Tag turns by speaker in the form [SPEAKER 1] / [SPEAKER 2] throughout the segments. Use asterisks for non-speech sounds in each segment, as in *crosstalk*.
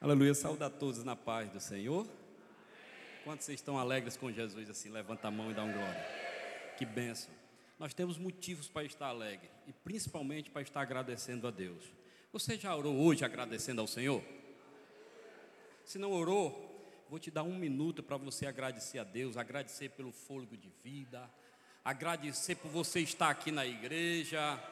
[SPEAKER 1] Aleluia, saúde a todos na paz do Senhor. Quantos vocês estão alegres com Jesus assim? Levanta a mão e dá um glória. Que bênção. Nós temos motivos para estar alegre e principalmente para estar agradecendo a Deus. Você já orou hoje agradecendo ao Senhor? Se não orou, vou te dar um minuto para você agradecer a Deus, agradecer pelo fôlego de vida, agradecer por você estar aqui na igreja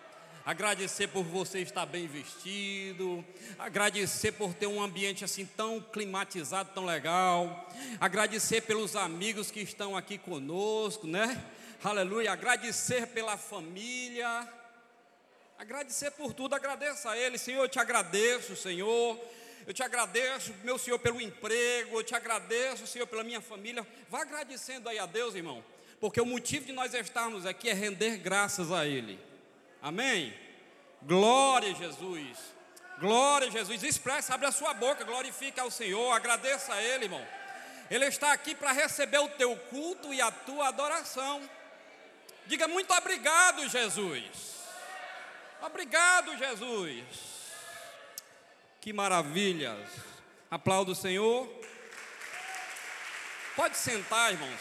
[SPEAKER 1] agradecer por você estar bem vestido, agradecer por ter um ambiente assim tão climatizado, tão legal, agradecer pelos amigos que estão aqui conosco, né? Aleluia, agradecer pela família, agradecer por tudo, agradeça a Ele, Senhor, eu te agradeço, Senhor. Eu te agradeço, meu Senhor, pelo emprego, eu te agradeço, Senhor, pela minha família. Vá agradecendo aí a Deus, irmão, porque o motivo de nós estarmos aqui é render graças a Ele. Amém? Glória a Jesus. Glória a Jesus. Expressa, abre a sua boca, glorifica ao Senhor, agradeça a Ele, irmão. Ele está aqui para receber o teu culto e a tua adoração. Diga muito obrigado, Jesus. Obrigado, Jesus. Que maravilha. Aplauda o Senhor. Pode sentar, irmãos.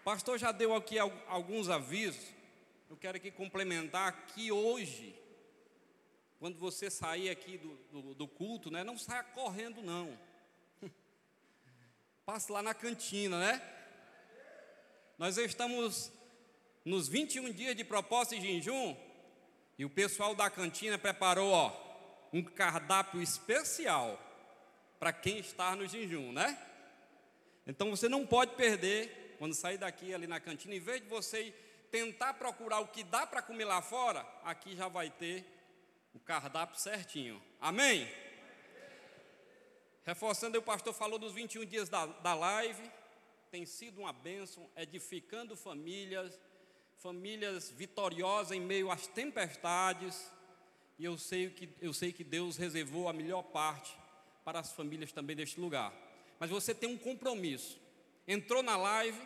[SPEAKER 1] O pastor já deu aqui alguns avisos eu quero aqui complementar que hoje, quando você sair aqui do, do, do culto, né, não saia correndo, não. *laughs* Passe lá na cantina, né? Nós estamos nos 21 dias de propósito e jejum, e o pessoal da cantina preparou ó, um cardápio especial para quem está no jejum, né? Então você não pode perder, quando sair daqui ali na cantina, em vez de você tentar procurar o que dá para comer lá fora, aqui já vai ter o cardápio certinho. Amém? Reforçando, o pastor falou dos 21 dias da, da live, tem sido uma bênção, edificando famílias, famílias vitoriosas em meio às tempestades, e eu sei que, eu sei que Deus reservou a melhor parte para as famílias também deste lugar. Mas você tem um compromisso. Entrou na live,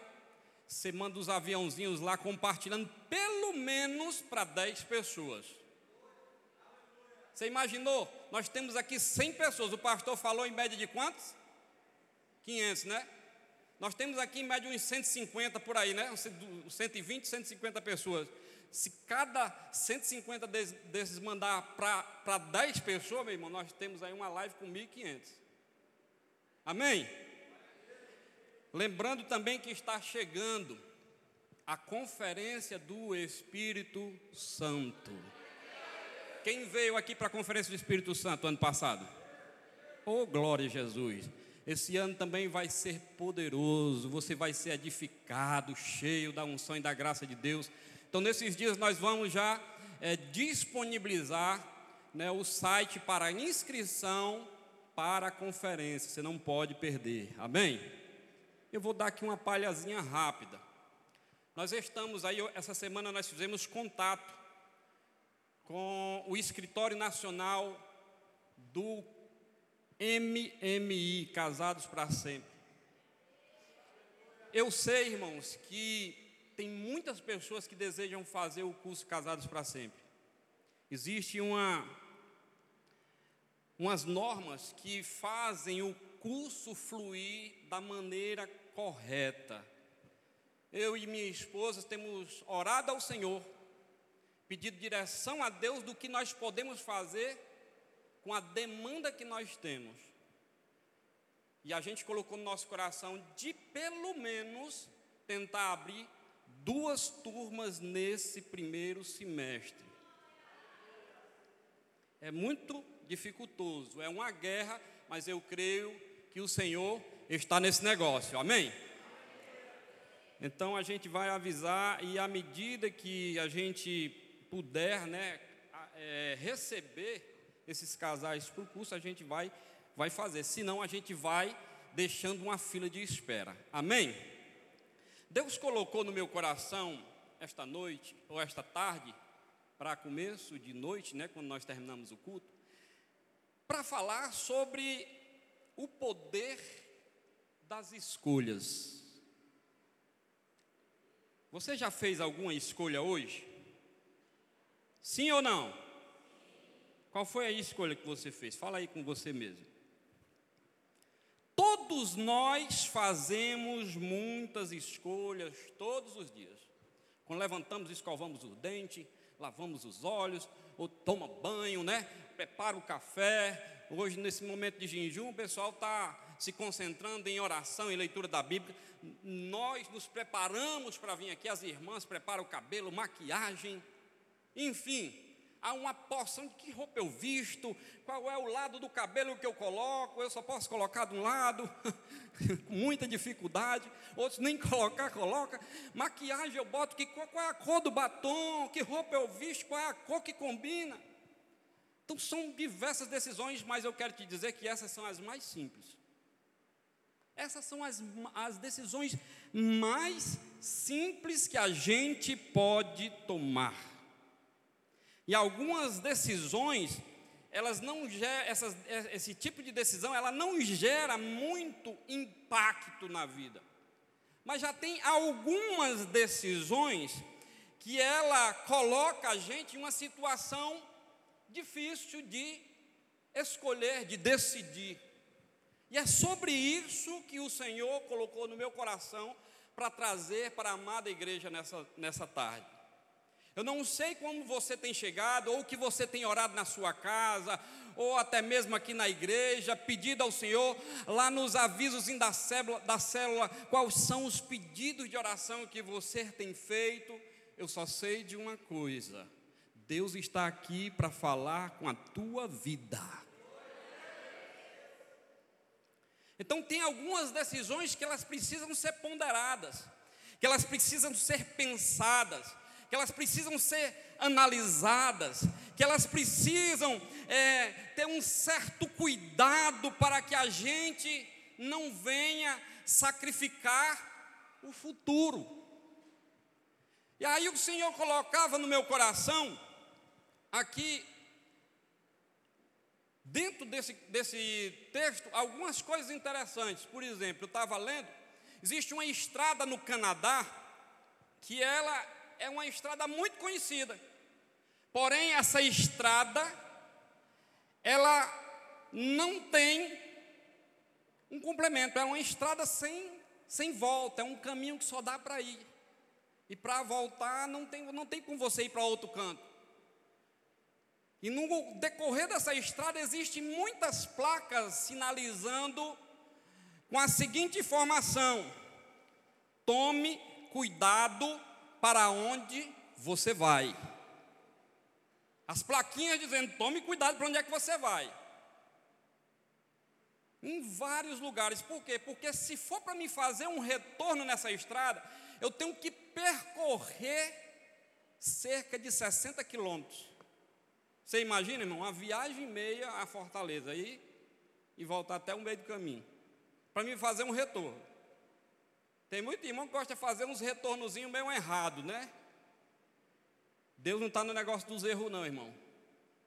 [SPEAKER 1] você manda os aviãozinhos lá compartilhando pelo menos para 10 pessoas. Você imaginou? Nós temos aqui 100 pessoas. O pastor falou em média de quantos? 500, né? Nós temos aqui em média uns 150 por aí, né? 120, 150 pessoas. Se cada 150 desses mandar para 10 pessoas, meu irmão, nós temos aí uma live com 1.500. Amém? Lembrando também que está chegando a conferência do Espírito Santo. Quem veio aqui para a conferência do Espírito Santo ano passado? Oh, glória a Jesus! Esse ano também vai ser poderoso, você vai ser edificado, cheio da unção e da graça de Deus. Então, nesses dias, nós vamos já é, disponibilizar né, o site para inscrição para a conferência, você não pode perder, amém? Eu vou dar aqui uma palhazinha rápida. Nós estamos aí, essa semana nós fizemos contato com o Escritório Nacional do MMI, Casados para Sempre. Eu sei, irmãos, que tem muitas pessoas que desejam fazer o curso Casados para Sempre. Existe uma umas normas que fazem o curso fluir da maneira correta. Eu e minha esposa temos orado ao Senhor, pedido direção a Deus do que nós podemos fazer com a demanda que nós temos. E a gente colocou no nosso coração de pelo menos tentar abrir duas turmas nesse primeiro semestre. É muito dificultoso, é uma guerra, mas eu creio que o Senhor está nesse negócio, amém? Então a gente vai avisar e à medida que a gente puder, né, é, receber esses casais para o curso, a gente vai, vai fazer. Senão a gente vai deixando uma fila de espera. Amém? Deus colocou no meu coração esta noite ou esta tarde, para começo de noite, né, quando nós terminamos o culto, para falar sobre o poder das escolhas. Você já fez alguma escolha hoje? Sim ou não? Qual foi a escolha que você fez? Fala aí com você mesmo. Todos nós fazemos muitas escolhas todos os dias. Quando levantamos, escovamos o dente, lavamos os olhos, ou toma banho, né? Prepara o café. Hoje, nesse momento de jejum, o pessoal está se concentrando em oração e leitura da Bíblia. Nós nos preparamos para vir aqui, as irmãs preparam o cabelo, maquiagem, enfim, há uma porção de que roupa eu visto, qual é o lado do cabelo que eu coloco, eu só posso colocar de um lado, *laughs* com muita dificuldade, outros nem *laughs* colocar, coloca. Maquiagem eu boto, que, qual é a cor do batom, que roupa eu visto, qual é a cor que combina. Então são diversas decisões, mas eu quero te dizer que essas são as mais simples. Essas são as, as decisões mais simples que a gente pode tomar. E algumas decisões, elas não geram, essas, esse tipo de decisão, ela não gera muito impacto na vida. Mas já tem algumas decisões que ela coloca a gente em uma situação difícil de escolher, de decidir. E é sobre isso que o Senhor colocou no meu coração para trazer para a amada igreja nessa, nessa tarde. Eu não sei como você tem chegado, ou o que você tem orado na sua casa, ou até mesmo aqui na igreja, pedido ao Senhor, lá nos avisos da célula, da célula, quais são os pedidos de oração que você tem feito. Eu só sei de uma coisa: Deus está aqui para falar com a tua vida. Então, tem algumas decisões que elas precisam ser ponderadas, que elas precisam ser pensadas que elas precisam ser analisadas, que elas precisam é, ter um certo cuidado para que a gente não venha sacrificar o futuro. E aí o Senhor colocava no meu coração, aqui, dentro desse, desse texto, algumas coisas interessantes. Por exemplo, eu estava lendo, existe uma estrada no Canadá que ela é uma estrada muito conhecida. Porém, essa estrada, ela não tem um complemento, é uma estrada sem, sem volta, é um caminho que só dá para ir. E para voltar, não tem, não tem como você ir para outro canto. E no decorrer dessa estrada existem muitas placas sinalizando com a seguinte informação: tome cuidado para onde você vai. As plaquinhas dizendo: tome cuidado para onde é que você vai. Em vários lugares. Por quê? Porque se for para me fazer um retorno nessa estrada, eu tenho que percorrer cerca de 60 quilômetros. Você imagina, irmão, uma viagem meia a Fortaleza aí e voltar até o meio do caminho. Para me fazer um retorno. Tem muito irmão que gosta de fazer uns retornozinhos meio errado, né? Deus não está no negócio dos erros, não, irmão.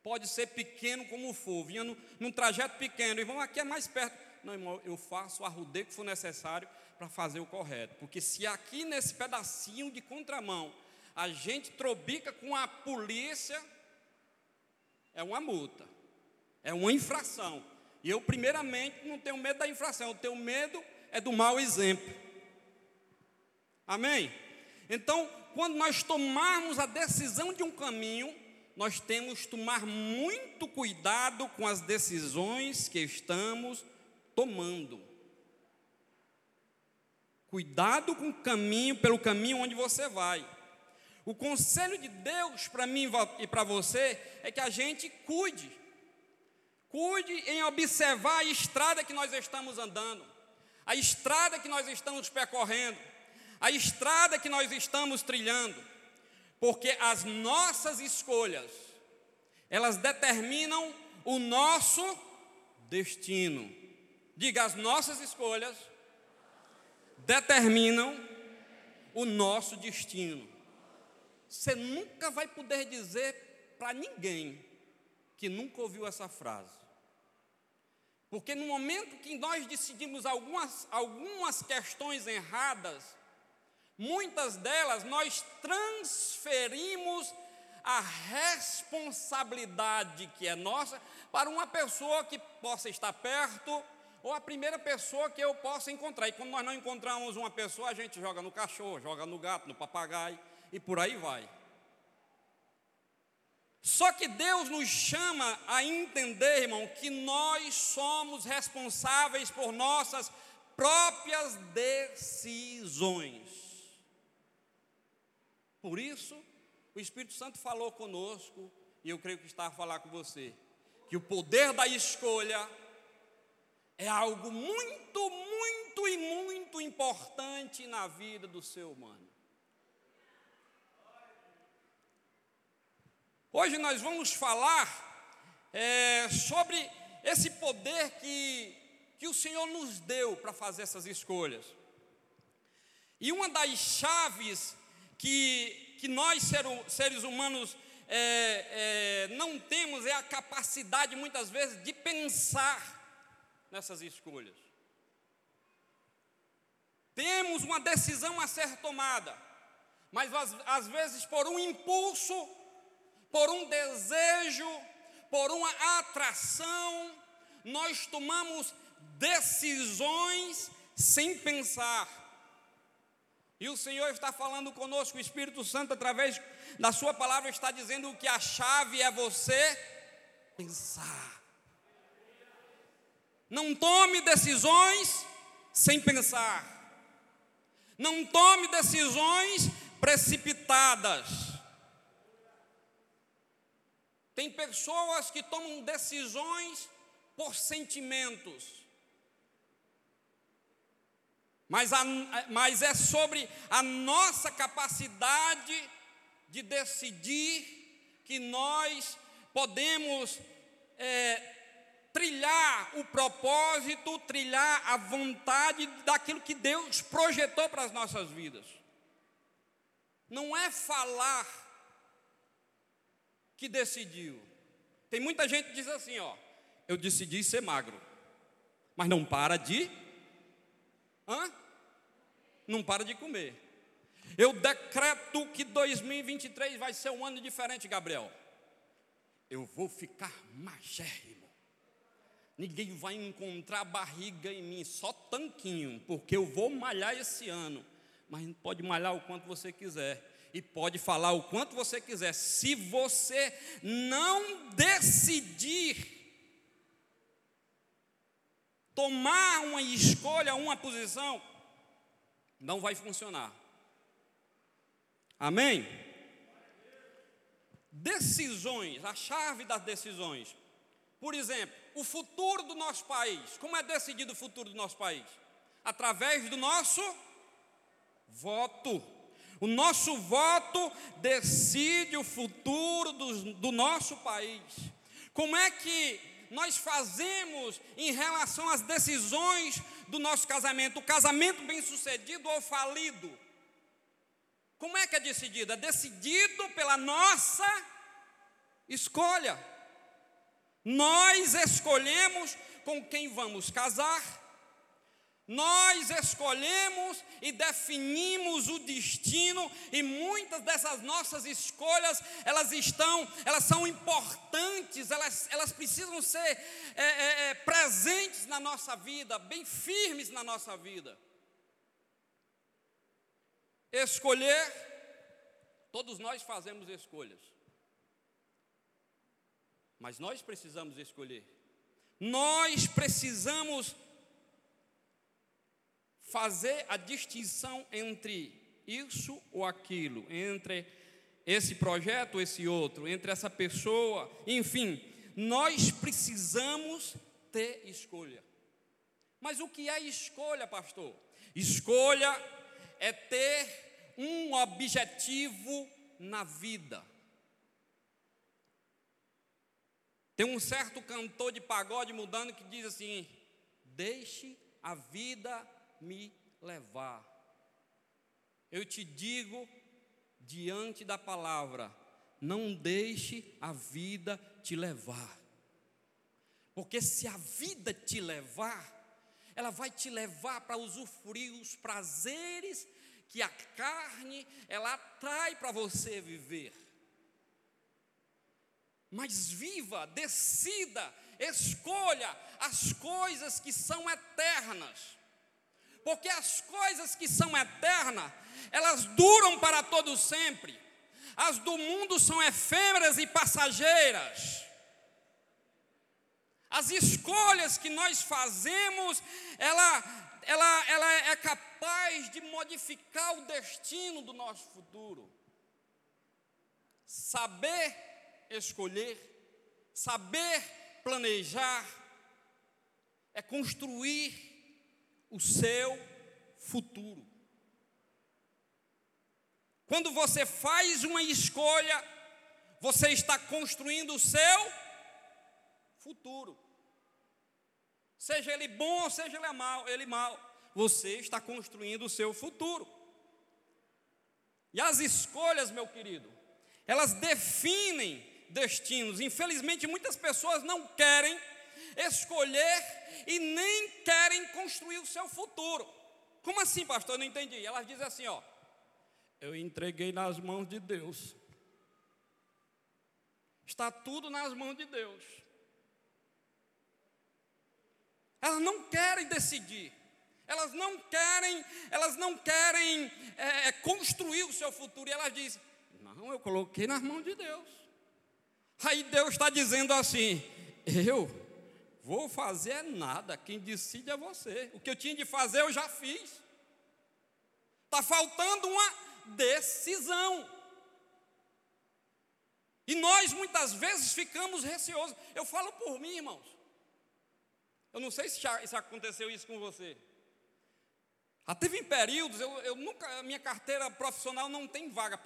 [SPEAKER 1] Pode ser pequeno como for, vinha no, num trajeto pequeno, irmão, aqui é mais perto. Não, irmão, eu faço o arrudeio que for necessário para fazer o correto. Porque se aqui nesse pedacinho de contramão a gente trobica com a polícia, é uma multa, é uma infração. E eu, primeiramente, não tenho medo da infração, eu tenho medo é do mau exemplo. Amém? Então, quando nós tomarmos a decisão de um caminho, nós temos que tomar muito cuidado com as decisões que estamos tomando. Cuidado com o caminho, pelo caminho onde você vai. O conselho de Deus para mim e para você é que a gente cuide. Cuide em observar a estrada que nós estamos andando, a estrada que nós estamos percorrendo a estrada que nós estamos trilhando, porque as nossas escolhas, elas determinam o nosso destino. Diga, as nossas escolhas determinam o nosso destino. Você nunca vai poder dizer para ninguém que nunca ouviu essa frase. Porque no momento que nós decidimos algumas, algumas questões erradas, Muitas delas nós transferimos a responsabilidade que é nossa para uma pessoa que possa estar perto ou a primeira pessoa que eu possa encontrar. E quando nós não encontramos uma pessoa, a gente joga no cachorro, joga no gato, no papagaio e por aí vai. Só que Deus nos chama a entender, irmão, que nós somos responsáveis por nossas próprias decisões. Por isso, o Espírito Santo falou conosco, e eu creio que está a falar com você, que o poder da escolha é algo muito, muito e muito importante na vida do ser humano. Hoje nós vamos falar é, sobre esse poder que, que o Senhor nos deu para fazer essas escolhas. E uma das chaves que, que nós, seres humanos, é, é, não temos é a capacidade, muitas vezes, de pensar nessas escolhas. Temos uma decisão a ser tomada, mas às, às vezes, por um impulso, por um desejo, por uma atração, nós tomamos decisões sem pensar. E o Senhor está falando conosco, o Espírito Santo, através da Sua palavra, está dizendo que a chave é você pensar. Não tome decisões sem pensar. Não tome decisões precipitadas. Tem pessoas que tomam decisões por sentimentos. Mas, a, mas é sobre a nossa capacidade de decidir que nós podemos é, trilhar o propósito, trilhar a vontade daquilo que Deus projetou para as nossas vidas. Não é falar que decidiu. Tem muita gente que diz assim, ó, eu decidi ser magro, mas não para de, hã? Não para de comer. Eu decreto que 2023 vai ser um ano diferente, Gabriel. Eu vou ficar magérrimo. Ninguém vai encontrar barriga em mim, só tanquinho, porque eu vou malhar esse ano. Mas pode malhar o quanto você quiser e pode falar o quanto você quiser. Se você não decidir tomar uma escolha, uma posição, não vai funcionar. Amém? Decisões, a chave das decisões. Por exemplo, o futuro do nosso país. Como é decidido o futuro do nosso país? Através do nosso voto. O nosso voto decide o futuro do, do nosso país. Como é que nós fazemos em relação às decisões do nosso casamento? O casamento bem sucedido ou falido? Como é que é decidido? É decidido pela nossa escolha. Nós escolhemos com quem vamos casar, nós escolhemos e definimos o destino e muitas dessas nossas escolhas elas estão, elas são importantes, elas, elas precisam ser é, é, é, presentes na nossa vida, bem firmes na nossa vida. Escolher, todos nós fazemos escolhas, mas nós precisamos escolher. Nós precisamos fazer a distinção entre isso ou aquilo, entre esse projeto ou esse outro, entre essa pessoa, enfim, nós precisamos ter escolha. Mas o que é escolha, pastor? Escolha é ter um objetivo na vida. Tem um certo cantor de pagode mudando que diz assim: deixe a vida me levar. Eu te digo, diante da palavra, não deixe a vida te levar. Porque se a vida te levar, ela vai te levar para usufruir os prazeres que a carne ela atrai para você viver. mas viva, decida, escolha as coisas que são eternas. Porque as coisas que são eternas, elas duram para todo sempre. As do mundo são efêmeras e passageiras. As escolhas que nós fazemos, ela, ela, ela é capaz de modificar o destino do nosso futuro. Saber escolher, saber planejar, é construir o seu futuro. Quando você faz uma escolha, você está construindo o seu futuro. Seja ele bom ou seja ele mal, ele mal, você está construindo o seu futuro. E as escolhas, meu querido, elas definem destinos. Infelizmente, muitas pessoas não querem escolher e nem querem construir o seu futuro. Como assim, pastor? Eu não entendi. Elas dizem assim, ó: Eu entreguei nas mãos de Deus. Está tudo nas mãos de Deus. Elas não querem decidir. Elas não querem, elas não querem é, construir o seu futuro. E elas dizem: Não, eu coloquei nas mãos de Deus. Aí Deus está dizendo assim: Eu vou fazer nada, quem decide é você. O que eu tinha de fazer eu já fiz. Está faltando uma decisão. E nós muitas vezes ficamos receosos. Eu falo por mim, irmãos. Eu não sei se já, se aconteceu isso com você. Já teve em períodos, eu, eu nunca, minha carteira profissional não tem vaga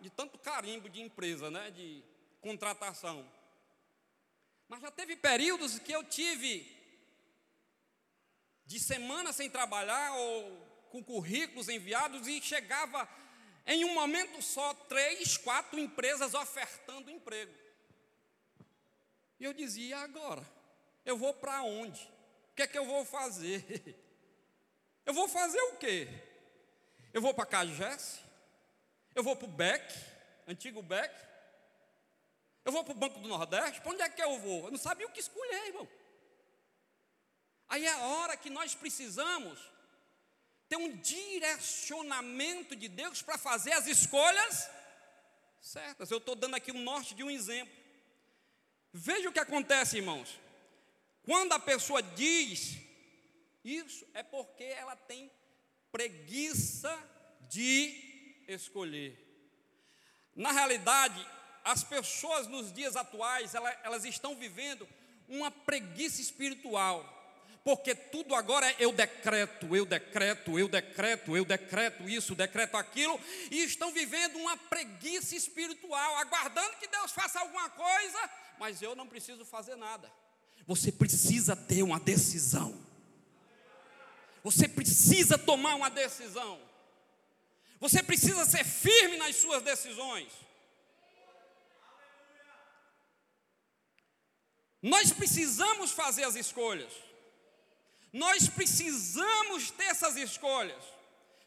[SPEAKER 1] de tanto carimbo de empresa, né, de contratação. Mas já teve períodos que eu tive de semana sem trabalhar ou com currículos enviados e chegava em um momento só três, quatro empresas ofertando emprego. E eu dizia, agora? Eu vou para onde? O que é que eu vou fazer? *laughs* Eu vou fazer o quê? Eu vou para Cagés? Eu vou para o BEC, antigo BEC? Eu vou para o Banco do Nordeste? Para onde é que eu vou? Eu não sabia o que escolher, irmão. Aí é a hora que nós precisamos ter um direcionamento de Deus para fazer as escolhas certas. Eu estou dando aqui um norte de um exemplo. Veja o que acontece, irmãos. Quando a pessoa diz isso, é porque ela tem preguiça de escolher. Na realidade, as pessoas nos dias atuais, elas, elas estão vivendo uma preguiça espiritual, porque tudo agora é eu decreto, eu decreto, eu decreto, eu decreto isso, decreto aquilo, e estão vivendo uma preguiça espiritual, aguardando que Deus faça alguma coisa, mas eu não preciso fazer nada. Você precisa ter uma decisão. Você precisa tomar uma decisão. Você precisa ser firme nas suas decisões. Nós precisamos fazer as escolhas. Nós precisamos ter essas escolhas.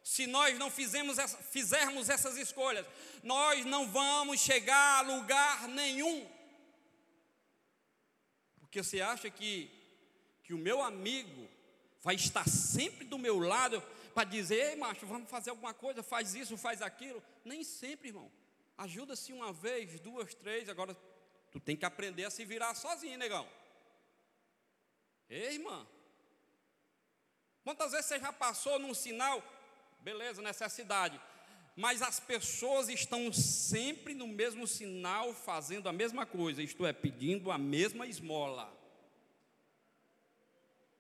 [SPEAKER 1] Se nós não fizermos, fizermos essas escolhas, nós não vamos chegar a lugar nenhum. Porque você acha que, que o meu amigo vai estar sempre do meu lado para dizer, ei macho, vamos fazer alguma coisa, faz isso, faz aquilo. Nem sempre, irmão. Ajuda-se uma vez, duas, três, agora tu tem que aprender a se virar sozinho, negão. Ei, irmã. Quantas vezes você já passou num sinal, beleza, necessidade, mas as pessoas estão sempre no mesmo sinal, fazendo a mesma coisa, isto é, pedindo a mesma esmola.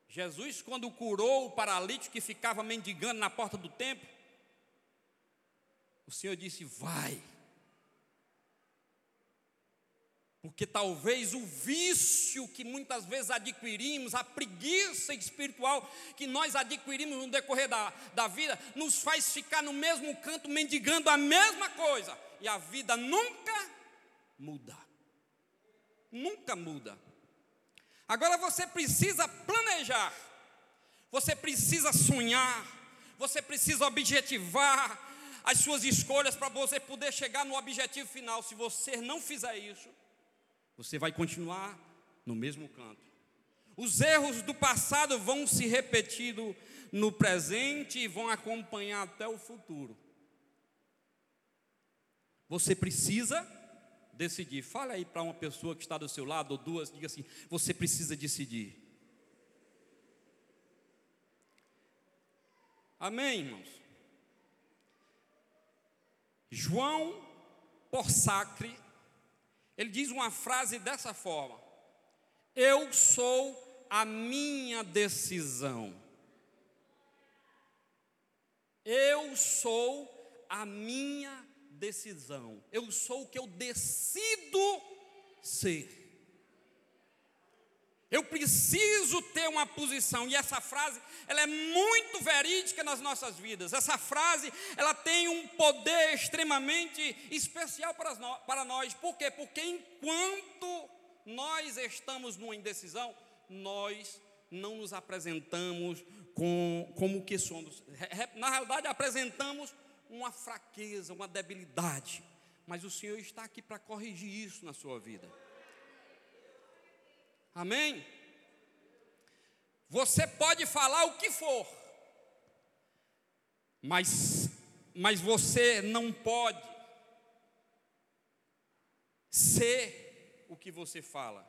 [SPEAKER 1] Jesus, quando curou o paralítico que ficava mendigando na porta do templo, o Senhor disse: Vai, porque talvez o vício que muitas vezes adquirimos, a preguiça espiritual que nós adquirimos no decorrer da, da vida, nos faz ficar no mesmo canto mendigando a mesma coisa. E a vida nunca muda. Nunca muda. Agora você precisa planejar, você precisa sonhar, você precisa objetivar as suas escolhas para você poder chegar no objetivo final. Se você não fizer isso, Você vai continuar no mesmo canto. Os erros do passado vão se repetindo no presente e vão acompanhar até o futuro. Você precisa decidir. Fale aí para uma pessoa que está do seu lado, ou duas, diga assim: você precisa decidir. Amém, irmãos? João Porsacre, ele diz uma frase dessa forma: Eu sou a minha decisão. Eu sou a minha decisão. Eu sou o que eu decido ser. Preciso ter uma posição, e essa frase, ela é muito verídica nas nossas vidas. Essa frase, ela tem um poder extremamente especial para nós. Para nós. Por quê? Porque enquanto nós estamos numa indecisão, nós não nos apresentamos com, como que somos. Na realidade, apresentamos uma fraqueza, uma debilidade. Mas o Senhor está aqui para corrigir isso na sua vida. Amém? Você pode falar o que for, mas, mas você não pode ser o que você fala.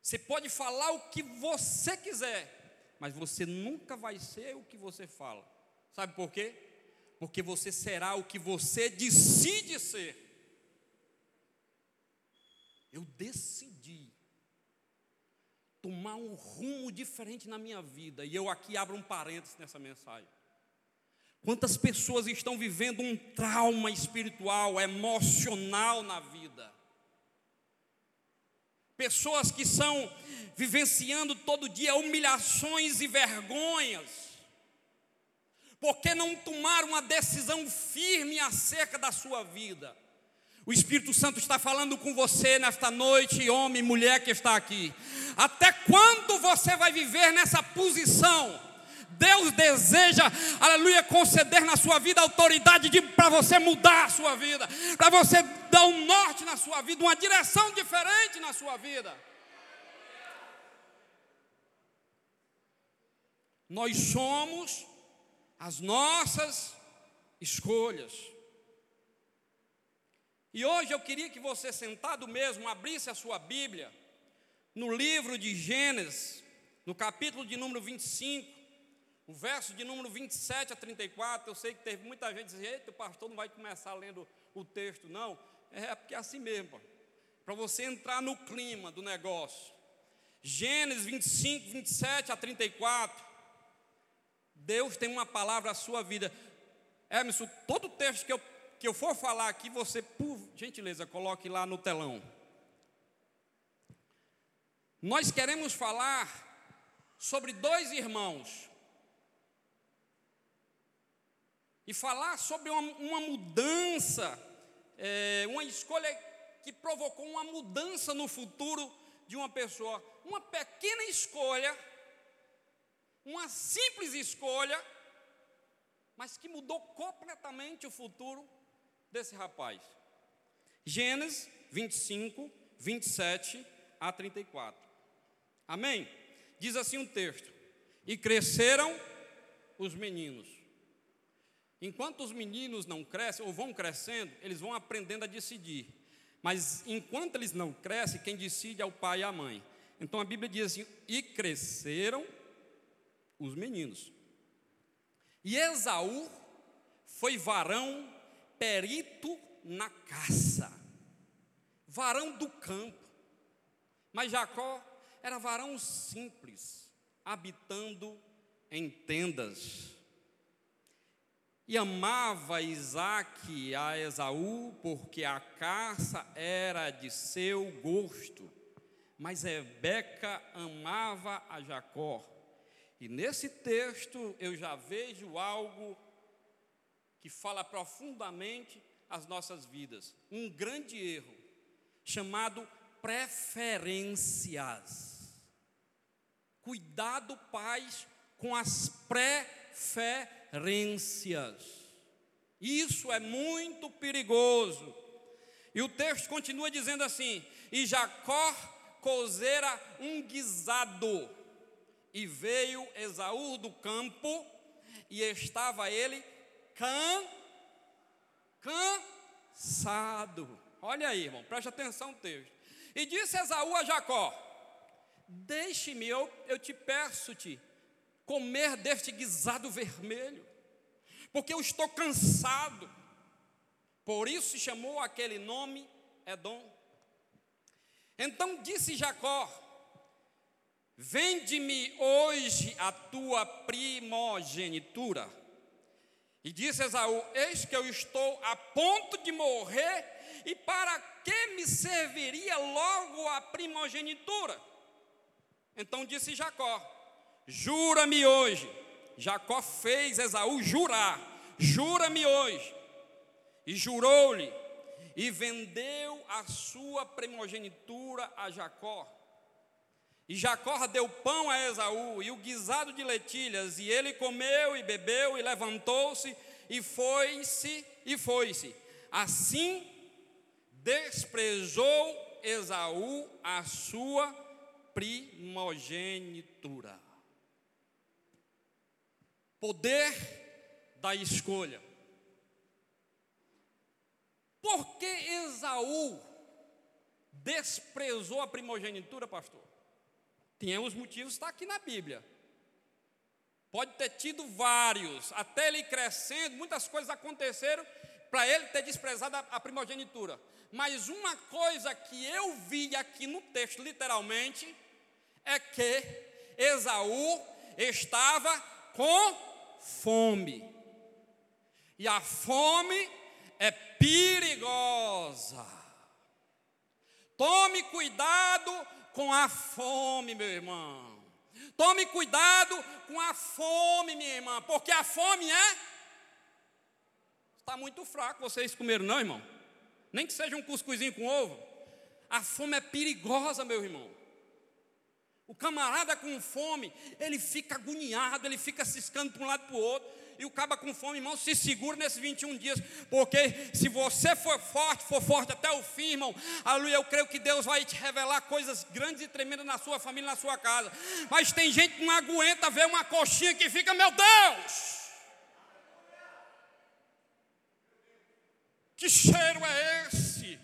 [SPEAKER 1] Você pode falar o que você quiser, mas você nunca vai ser o que você fala. Sabe por quê? Porque você será o que você decide ser. Eu decidi tomar um rumo diferente na minha vida. E eu aqui abro um parênteses nessa mensagem. Quantas pessoas estão vivendo um trauma espiritual, emocional na vida? Pessoas que estão vivenciando todo dia humilhações e vergonhas, porque não tomaram uma decisão firme acerca da sua vida. O Espírito Santo está falando com você nesta noite, homem e mulher que está aqui. Até quando você vai viver nessa posição? Deus deseja, aleluia, conceder na sua vida autoridade para você mudar a sua vida, para você dar um norte na sua vida, uma direção diferente na sua vida. Nós somos as nossas escolhas. E hoje eu queria que você, sentado mesmo, abrisse a sua Bíblia no livro de Gênesis, no capítulo de número 25, o verso de número 27 a 34. Eu sei que teve muita gente dizendo: eita, o pastor não vai começar lendo o texto, não. É porque é assim mesmo, para você entrar no clima do negócio. Gênesis 25, 27 a 34. Deus tem uma palavra à sua vida. Emerson, todo texto que eu que eu for falar aqui, você, por gentileza, coloque lá no telão. Nós queremos falar sobre dois irmãos. E falar sobre uma, uma mudança, é, uma escolha que provocou uma mudança no futuro de uma pessoa. Uma pequena escolha, uma simples escolha, mas que mudou completamente o futuro desse rapaz. Gênesis 25, 27 a 34. Amém? Diz assim um texto: E cresceram os meninos. Enquanto os meninos não crescem ou vão crescendo, eles vão aprendendo a decidir. Mas enquanto eles não crescem, quem decide é o pai e a mãe. Então a Bíblia diz assim: E cresceram os meninos. E Esaú foi varão perito na caça, varão do campo. Mas Jacó era varão simples, habitando em tendas. E amava Isaac a Esaú, porque a caça era de seu gosto. Mas Rebeca amava a Jacó. E nesse texto eu já vejo algo que fala profundamente as nossas vidas. Um grande erro chamado preferências. Cuidado, pais, com as preferências. Isso é muito perigoso. E o texto continua dizendo assim: E Jacó cozera um guisado, e veio Esaú do campo, e estava ele can, cansado. Olha aí, irmão, preste atenção no texto. E disse Esaú a Jacó: Deixe-me, eu, eu te peço-te, comer deste guisado vermelho, porque eu estou cansado. Por isso chamou aquele nome Edom. Então disse Jacó: Vende-me hoje a tua primogenitura. E disse Esaú: Eis que eu estou a ponto de morrer, e para que me serviria logo a primogenitura? Então disse Jacó: Jura-me hoje. Jacó fez Esaú jurar: Jura-me hoje. E jurou-lhe, e vendeu a sua primogenitura a Jacó. E Jacó deu pão a Esaú e o guisado de letilhas, e ele comeu e bebeu e levantou-se e foi-se e foi-se. Assim desprezou Esaú a sua primogenitura. Poder da escolha. Por que Esaú desprezou a primogenitura, pastor? Tínhamos motivos, está aqui na Bíblia. Pode ter tido vários, até ele crescendo, muitas coisas aconteceram para ele ter desprezado a, a primogenitura. Mas uma coisa que eu vi aqui no texto, literalmente, é que Esaú estava com fome. E a fome é perigosa. Tome cuidado com a fome, meu irmão. Tome cuidado com a fome, minha irmã, porque a fome é. Está muito fraco, vocês comeram, não, irmão? Nem que seja um cuscuzinho com ovo. A fome é perigosa, meu irmão. O camarada com fome, ele fica agoniado, ele fica ciscando para um lado para o outro. E o caba com fome, irmão, se segura nesses 21 dias, porque se você for forte, for forte até o fim, irmão, aleluia, eu creio que Deus vai te revelar coisas grandes e tremendas na sua família, na sua casa. Mas tem gente que não aguenta ver uma coxinha que fica, meu Deus! Que cheiro é esse?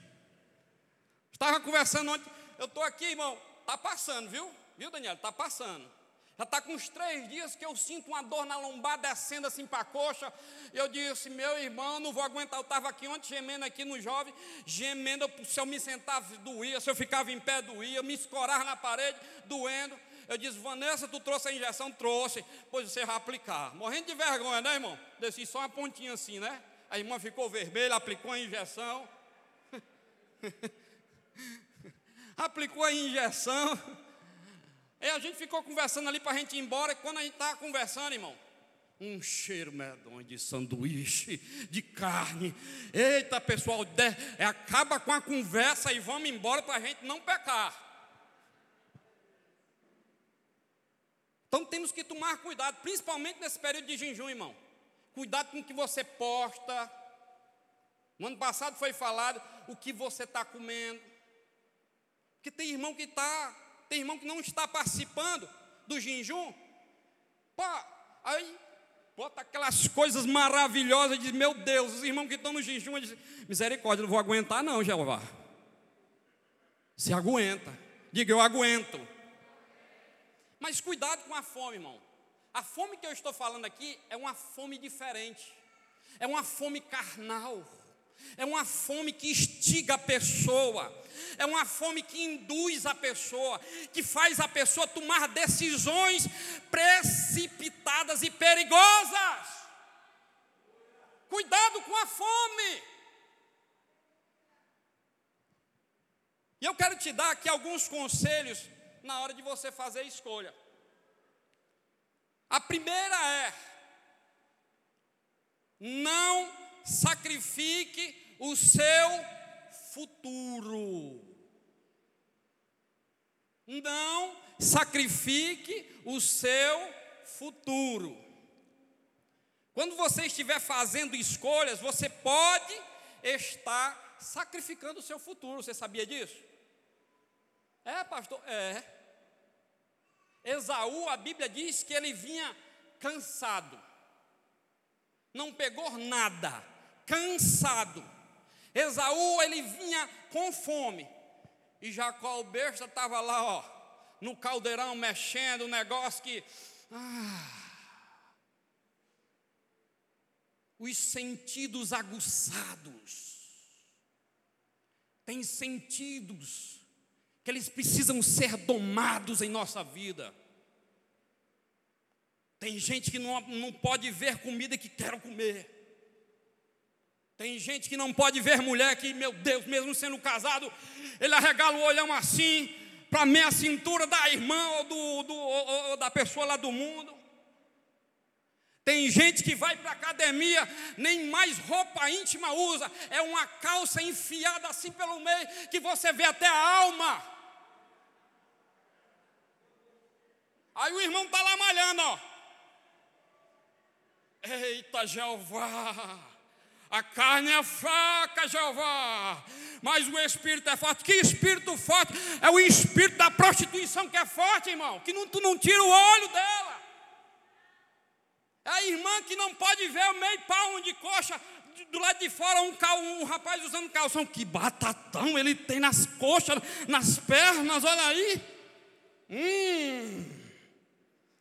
[SPEAKER 1] Estava conversando ontem, eu estou aqui, irmão, está passando, viu? Viu, Daniel? Está passando. Já está com uns três dias que eu sinto uma dor na lombar descendo assim para a coxa. Eu disse, meu irmão, não vou aguentar. Eu estava aqui ontem gemendo aqui no jovem, gemendo, se eu me sentava, doía, se eu ficava em pé, doía, me escorava na parede, doendo. Eu disse, Vanessa, tu trouxe a injeção? Trouxe. Pois você vai aplicar. Morrendo de vergonha, né, irmão? Desci só uma pontinha assim, né? A irmã ficou vermelha, aplicou a injeção. *laughs* aplicou a injeção. Aí a gente ficou conversando ali para a gente ir embora, e quando a gente estava conversando, irmão, um cheiro medonho de sanduíche, de carne. Eita, pessoal, de, é, acaba com a conversa e vamos embora para a gente não pecar. Então temos que tomar cuidado, principalmente nesse período de jejum, irmão. Cuidado com o que você posta. No ano passado foi falado o que você está comendo. Porque tem irmão que está tem irmão que não está participando do jejum. Pá, aí bota aquelas coisas maravilhosas e diz: Meu Deus, os irmãos que estão no jejum, diz, misericórdia, não vou aguentar, não, Jeová. Se aguenta, diga eu aguento. Mas cuidado com a fome, irmão. A fome que eu estou falando aqui é uma fome diferente, é uma fome carnal. É uma fome que instiga a pessoa, é uma fome que induz a pessoa, que faz a pessoa tomar decisões precipitadas e perigosas. Cuidado com a fome. E eu quero te dar aqui alguns conselhos na hora de você fazer a escolha. A primeira é: não sacrifique o seu futuro. Não sacrifique o seu futuro. Quando você estiver fazendo escolhas, você pode estar sacrificando o seu futuro. Você sabia disso? É, pastor? É. Esaú, a Bíblia diz que ele vinha cansado, não pegou nada, cansado. Esaú, ele vinha com fome, e Jacó, o besta, estava lá, ó, no caldeirão, mexendo, um negócio que. Ah, os sentidos aguçados. Tem sentidos que eles precisam ser domados em nossa vida. Tem gente que não, não pode ver comida que quer comer. Tem gente que não pode ver mulher que, meu Deus, mesmo sendo casado, ele arregala o olhão assim, para meia cintura da irmã ou, do, do ou, ou da pessoa lá do mundo. Tem gente que vai para a academia, nem mais roupa íntima usa, é uma calça enfiada assim pelo meio, que você vê até a alma. Aí o irmão está lá malhando, ó. Eita Jeová, a carne é fraca, Jeová, mas o espírito é forte. Que espírito forte? É o espírito da prostituição que é forte, irmão, que não, tu não tira o olho dela. É a irmã que não pode ver o meio pau de coxa do lado de fora um, cal, um rapaz usando calção. Que batatão ele tem nas coxas, nas pernas, olha aí. Hum,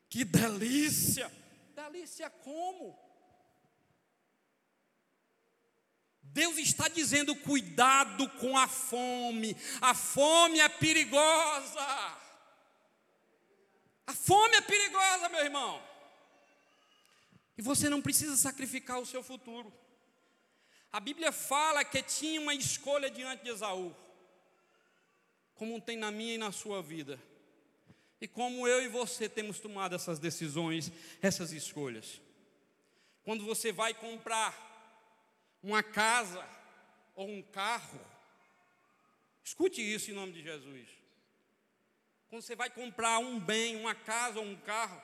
[SPEAKER 1] que delícia. Delícia como? Deus está dizendo: cuidado com a fome. A fome é perigosa. A fome é perigosa, meu irmão. E você não precisa sacrificar o seu futuro. A Bíblia fala que tinha uma escolha diante de Esaú, como tem na minha e na sua vida. E como eu e você temos tomado essas decisões, essas escolhas. Quando você vai comprar uma casa ou um carro, escute isso em nome de Jesus. Quando você vai comprar um bem, uma casa ou um carro,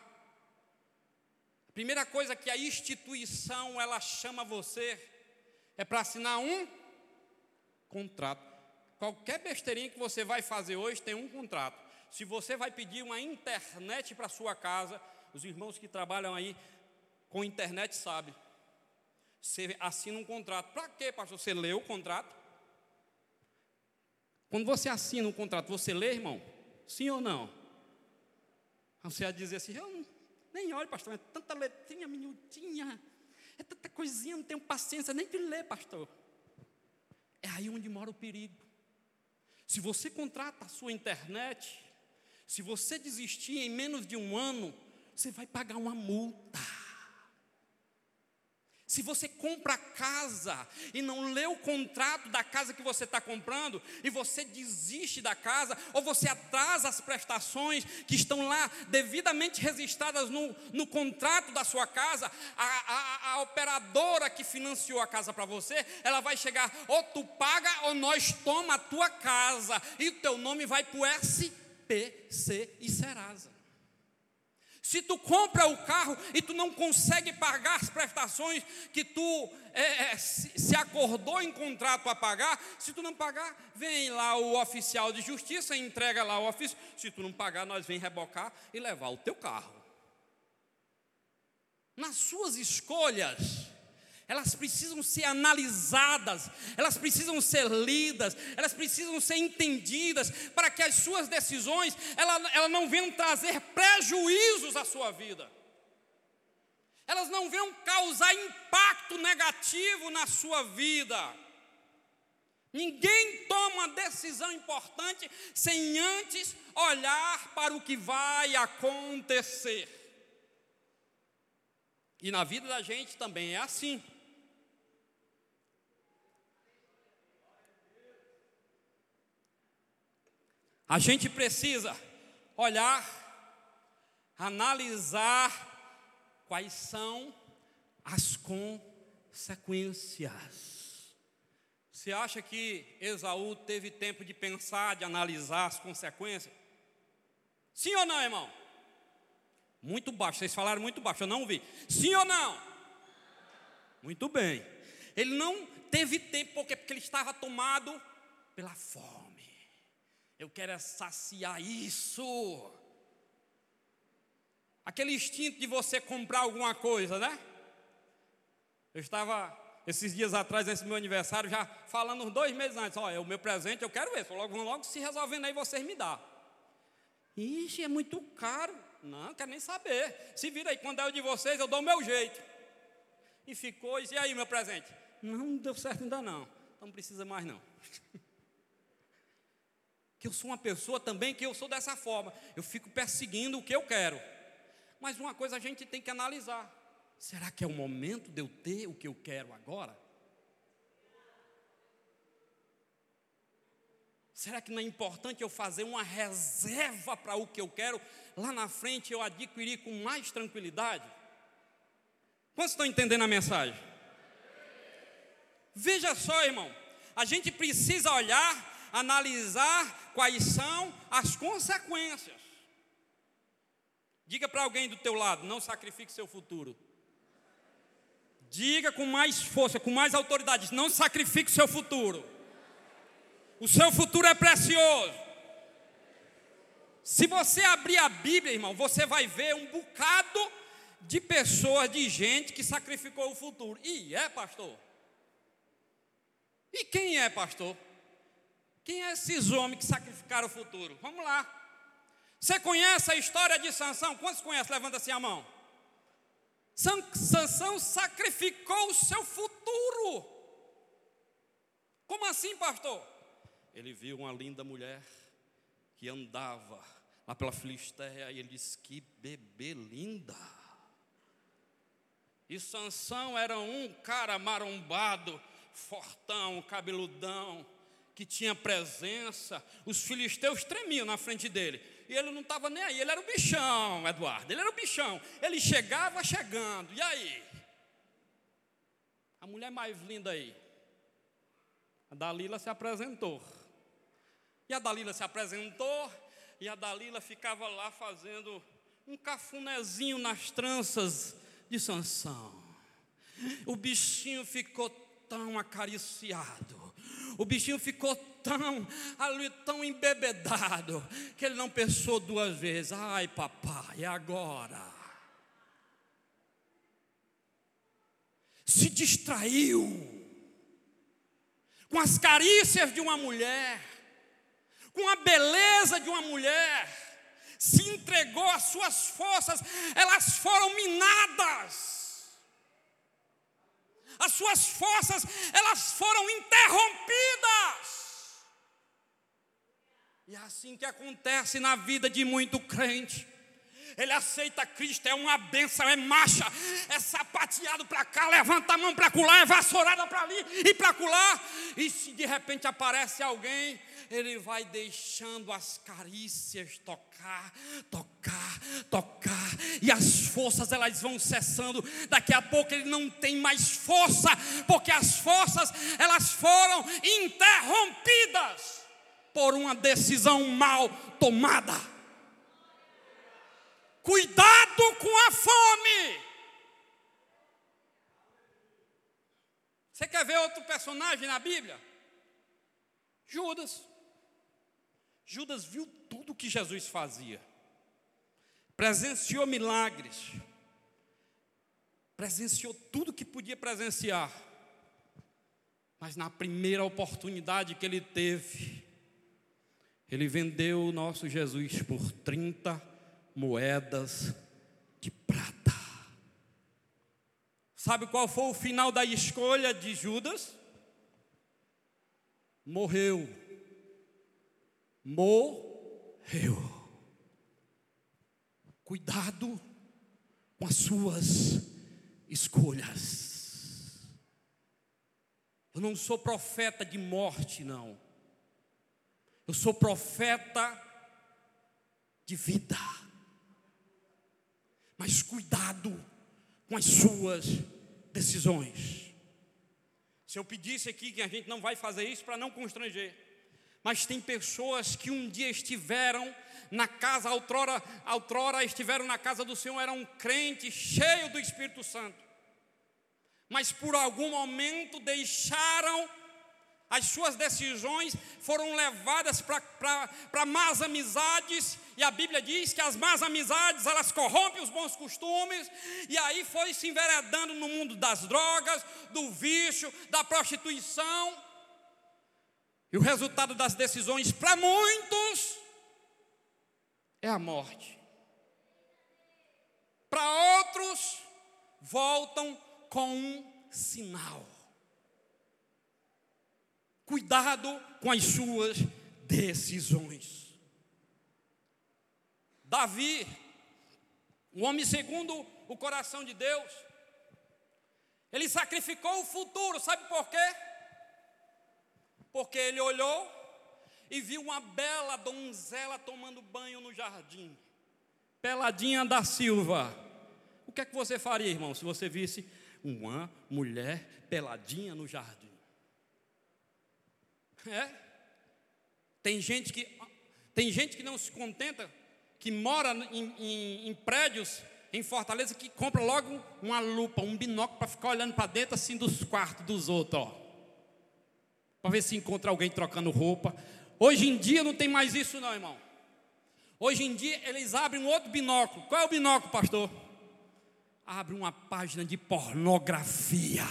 [SPEAKER 1] Primeira coisa que a instituição ela chama você é para assinar um contrato. Qualquer besteirinha que você vai fazer hoje tem um contrato. Se você vai pedir uma internet para sua casa, os irmãos que trabalham aí com internet sabem. Você assina um contrato. Para quê, pastor? Você lê o contrato? Quando você assina um contrato, você lê, irmão? Sim ou não? Você vai dizer assim, eu não nem olhe, pastor, é tanta letrinha miudinha, é tanta coisinha, não tenho paciência nem de ler, pastor. É aí onde mora o perigo. Se você contrata a sua internet, se você desistir em menos de um ano, você vai pagar uma multa. Se você compra casa e não lê o contrato da casa que você está comprando, e você desiste da casa, ou você atrasa as prestações que estão lá devidamente registradas no, no contrato da sua casa, a, a, a operadora que financiou a casa para você, ela vai chegar, ou tu paga, ou nós toma a tua casa, e o teu nome vai para o SPC e Serasa. Se tu compra o carro e tu não consegue pagar as prestações que tu é, é, se, se acordou em contrato a pagar, se tu não pagar, vem lá o oficial de justiça, entrega lá o ofício. Se tu não pagar, nós vem rebocar e levar o teu carro. Nas suas escolhas, elas precisam ser analisadas, elas precisam ser lidas, elas precisam ser entendidas, para que as suas decisões ela, ela não venham trazer prejuízos à sua vida, elas não venham causar impacto negativo na sua vida. Ninguém toma decisão importante sem antes olhar para o que vai acontecer. E na vida da gente também é assim. A gente precisa olhar, analisar quais são as consequências. Você acha que Esaú teve tempo de pensar, de analisar as consequências? Sim ou não, irmão? Muito baixo, vocês falaram muito baixo, eu não ouvi. Sim ou não? Muito bem. Ele não teve tempo, porque, porque ele estava tomado pela fome. Eu quero é saciar isso. Aquele instinto de você comprar alguma coisa, né? Eu estava esses dias atrás, nesse meu aniversário, já falando uns dois meses antes, olha, o meu presente eu quero ver, logo, logo se resolvendo aí vocês me dão. Ixi, é muito caro. Não, quero nem saber. Se vira aí, quando é o de vocês, eu dou o meu jeito. E ficou, e aí, meu presente? Não, não deu certo ainda não. Então não precisa mais não. *laughs* que eu sou uma pessoa também que eu sou dessa forma. Eu fico perseguindo o que eu quero. Mas uma coisa a gente tem que analisar. Será que é o momento de eu ter o que eu quero agora? Será que não é importante eu fazer uma reserva para o que eu quero? Lá na frente eu adquirir com mais tranquilidade? Quantos estão entendendo a mensagem? Veja só, irmão, a gente precisa olhar, analisar quais são as consequências. Diga para alguém do teu lado, não sacrifique seu futuro. Diga com mais força, com mais autoridade, não sacrifique seu futuro. O seu futuro é precioso. Se você abrir a Bíblia, irmão, você vai ver um bocado de pessoas, de gente que sacrificou o futuro. E é, pastor? E quem é, pastor? Quem é esses homens que sacrificaram o futuro? Vamos lá. Você conhece a história de Sansão? Quantos conhecem? Levanta assim a mão. Sansão sacrificou o seu futuro. Como assim, pastor? ele viu uma linda mulher que andava lá pela Filisteia e ele disse: Que bebê linda! E Sansão era um cara marombado, fortão, cabeludão, que tinha presença. Os filisteus tremiam na frente dele. E ele não estava nem aí, ele era o bichão, Eduardo. Ele era o bichão. Ele chegava chegando. E aí? A mulher mais linda aí. A Dalila se apresentou. E a Dalila se apresentou, e a Dalila ficava lá fazendo um cafunézinho nas tranças de Sansão. O bichinho ficou tão acariciado, o bichinho ficou tão ali, tão embebedado, que ele não pensou duas vezes. Ai, papai, agora? Se distraiu com as carícias de uma mulher com a beleza de uma mulher, se entregou às suas forças, elas foram minadas. As suas forças, elas foram interrompidas. E é assim que acontece na vida de muito crente ele aceita Cristo, é uma benção, é marcha, é sapateado para cá, levanta a mão para colar, é vassourada para ali e para colar. E se de repente aparece alguém, ele vai deixando as carícias tocar, tocar, tocar, e as forças elas vão cessando. Daqui a pouco ele não tem mais força, porque as forças elas foram interrompidas por uma decisão mal tomada. Cuidado com a fome. Você quer ver outro personagem na Bíblia? Judas. Judas viu tudo que Jesus fazia, presenciou milagres, presenciou tudo que podia presenciar, mas na primeira oportunidade que ele teve, ele vendeu o nosso Jesus por 30 moedas de prata. Sabe qual foi o final da escolha de Judas? Morreu. Morreu. Cuidado com as suas escolhas. Eu não sou profeta de morte, não. Eu sou profeta de vida. Mas cuidado com as suas decisões. Se eu pedisse aqui que a gente não vai fazer isso para não constranger, mas tem pessoas que um dia estiveram na casa, outrora, outrora estiveram na casa do Senhor, eram crentes, cheios do Espírito Santo. mas por algum momento deixaram as suas decisões foram levadas para más amizades, e a Bíblia diz que as más amizades elas corrompem os bons costumes, e aí foi se enveredando no mundo das drogas, do vício, da prostituição. E o resultado das decisões para muitos é a morte. Para outros, voltam com um sinal. Cuidado com as suas decisões. Davi, o homem segundo o coração de Deus, ele sacrificou o futuro, sabe por quê? Porque ele olhou e viu uma bela donzela tomando banho no jardim, peladinha da Silva. O que é que você faria, irmão, se você visse uma mulher peladinha no jardim? É. Tem gente que tem gente que não se contenta, que mora em, em, em prédios em Fortaleza que compra logo uma lupa, um binóculo para ficar olhando para dentro assim dos quartos dos outros, ó. Para ver se encontra alguém trocando roupa. Hoje em dia não tem mais isso não, irmão. Hoje em dia eles abrem um outro binóculo. Qual é o binóculo, pastor? Abre uma página de pornografia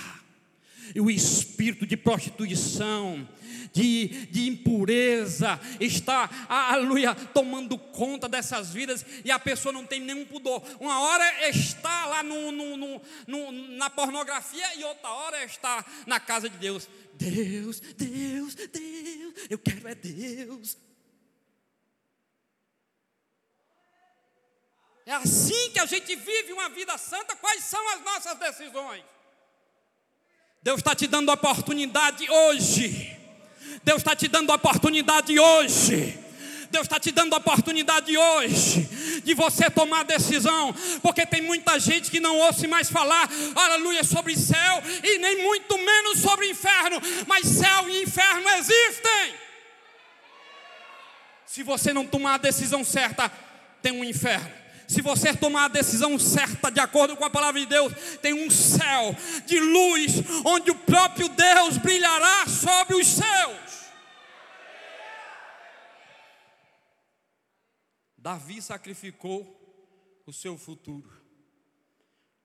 [SPEAKER 1] o espírito de prostituição, de, de impureza, está, aleluia, tomando conta dessas vidas e a pessoa não tem nenhum pudor. Uma hora está lá no, no, no, no, na pornografia e outra hora está na casa de Deus. Deus, Deus, Deus, eu quero é Deus. É assim que a gente vive uma vida santa. Quais são as nossas decisões? Deus está te dando oportunidade hoje. Deus está te dando oportunidade hoje. Deus está te dando oportunidade hoje de você tomar decisão, porque tem muita gente que não ouve mais falar, aleluia, sobre céu e nem muito menos sobre inferno, mas céu e inferno existem. Se você não tomar a decisão certa, tem um inferno. Se você tomar a decisão certa, de acordo com a palavra de Deus, tem um céu de luz, onde o próprio Deus brilhará sobre os céus. Davi sacrificou o seu futuro.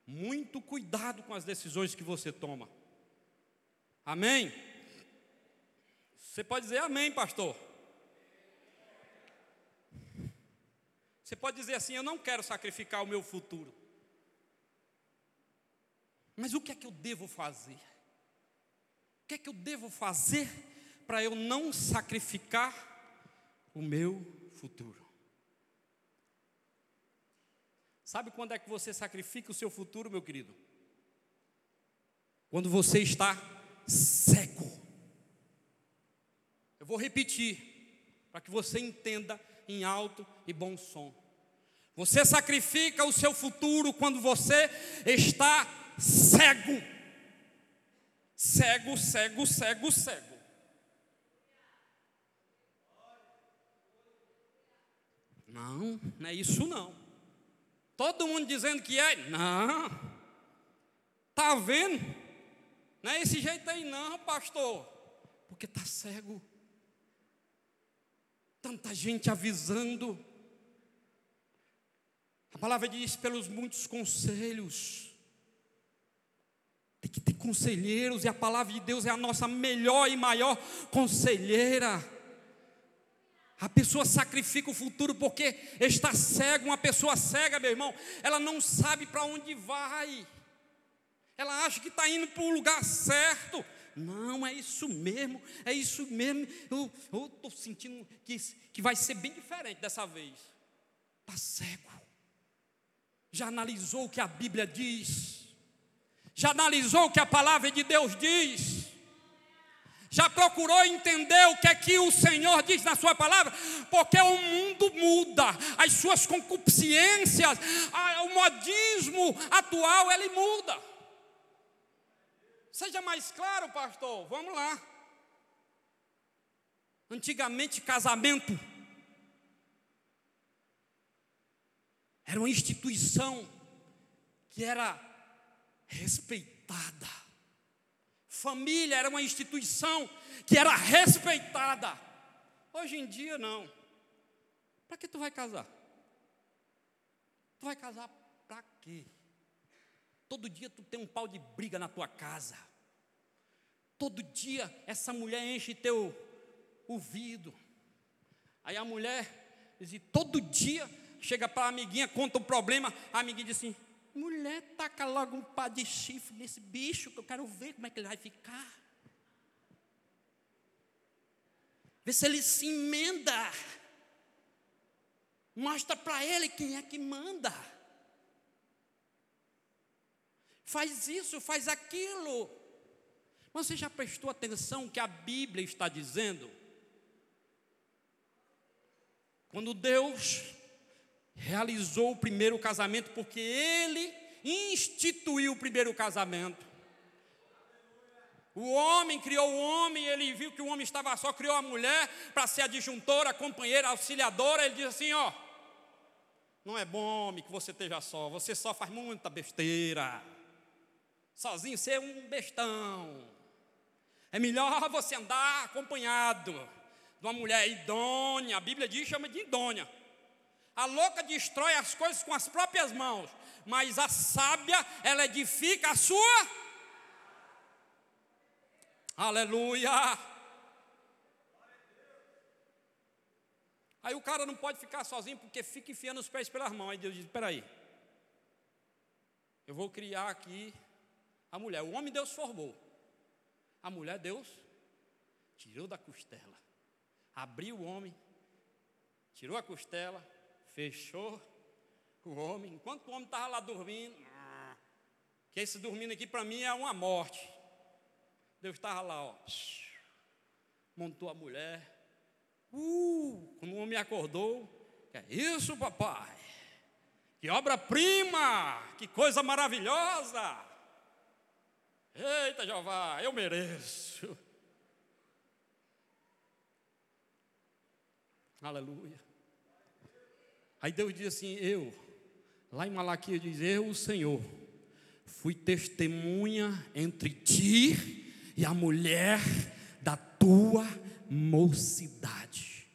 [SPEAKER 1] Muito cuidado com as decisões que você toma. Amém? Você pode dizer amém, pastor. Você pode dizer assim: Eu não quero sacrificar o meu futuro. Mas o que é que eu devo fazer? O que é que eu devo fazer para eu não sacrificar o meu futuro? Sabe quando é que você sacrifica o seu futuro, meu querido? Quando você está cego. Eu vou repetir, para que você entenda em alto e bom som. Você sacrifica o seu futuro quando você está cego. Cego, cego, cego, cego. Não, não é isso não. Todo mundo dizendo que é. Não. Tá vendo? Não é esse jeito aí não, pastor. Porque tá cego tanta gente avisando. A palavra diz pelos muitos conselhos. Tem que ter conselheiros, e a palavra de Deus é a nossa melhor e maior conselheira. A pessoa sacrifica o futuro porque está cega. Uma pessoa cega, meu irmão, ela não sabe para onde vai. Ela acha que está indo para o lugar certo, não, é isso mesmo, é isso mesmo. Eu estou sentindo que, que vai ser bem diferente dessa vez. Está cego. Já analisou o que a Bíblia diz. Já analisou o que a palavra de Deus diz. Já procurou entender o que é que o Senhor diz na sua palavra? Porque o mundo muda, as suas concupiscências, o modismo atual ele muda. Seja mais claro, pastor. Vamos lá. Antigamente, casamento era uma instituição que era respeitada. Família era uma instituição que era respeitada. Hoje em dia, não. Para que tu vai casar? Tu vai casar para quê? Todo dia tu tem um pau de briga na tua casa. Todo dia essa mulher enche teu ouvido. Aí a mulher diz, todo dia chega para a amiguinha, conta um problema, a amiguinha diz assim: mulher, taca logo um pá de chifre nesse bicho que eu quero ver como é que ele vai ficar. Vê se ele se emenda. Mostra para ele quem é que manda. Faz isso, faz aquilo. Mas você já prestou atenção que a Bíblia está dizendo? Quando Deus realizou o primeiro casamento, porque Ele instituiu o primeiro casamento. O homem criou o homem, ele viu que o homem estava só, criou a mulher para ser a disjuntora, a companheira, auxiliadora. Ele diz assim: Ó, não é bom homem que você esteja só, você só faz muita besteira. Sozinho você é um bestão. É melhor você andar acompanhado de uma mulher idônea. A Bíblia diz chama de idônea. A louca destrói as coisas com as próprias mãos, mas a sábia, ela edifica a sua. Aleluia! Aí o cara não pode ficar sozinho porque fica enfiando os pés pelas mãos. Aí Deus diz: Espera aí, eu vou criar aqui a mulher. O homem Deus formou, a mulher Deus tirou da costela, abriu o homem, tirou a costela, fechou o homem. Enquanto o homem estava lá dormindo, que esse dormindo aqui para mim é uma morte. Deus estava lá, ó, montou a mulher, Uh, quando o homem acordou, que é isso, papai? Que obra-prima! Que coisa maravilhosa! Eita, Jeová, eu mereço. Aleluia. Aí Deus diz assim: Eu, lá em Malaquias diz: Eu, o Senhor, fui testemunha entre ti e a mulher da tua mocidade.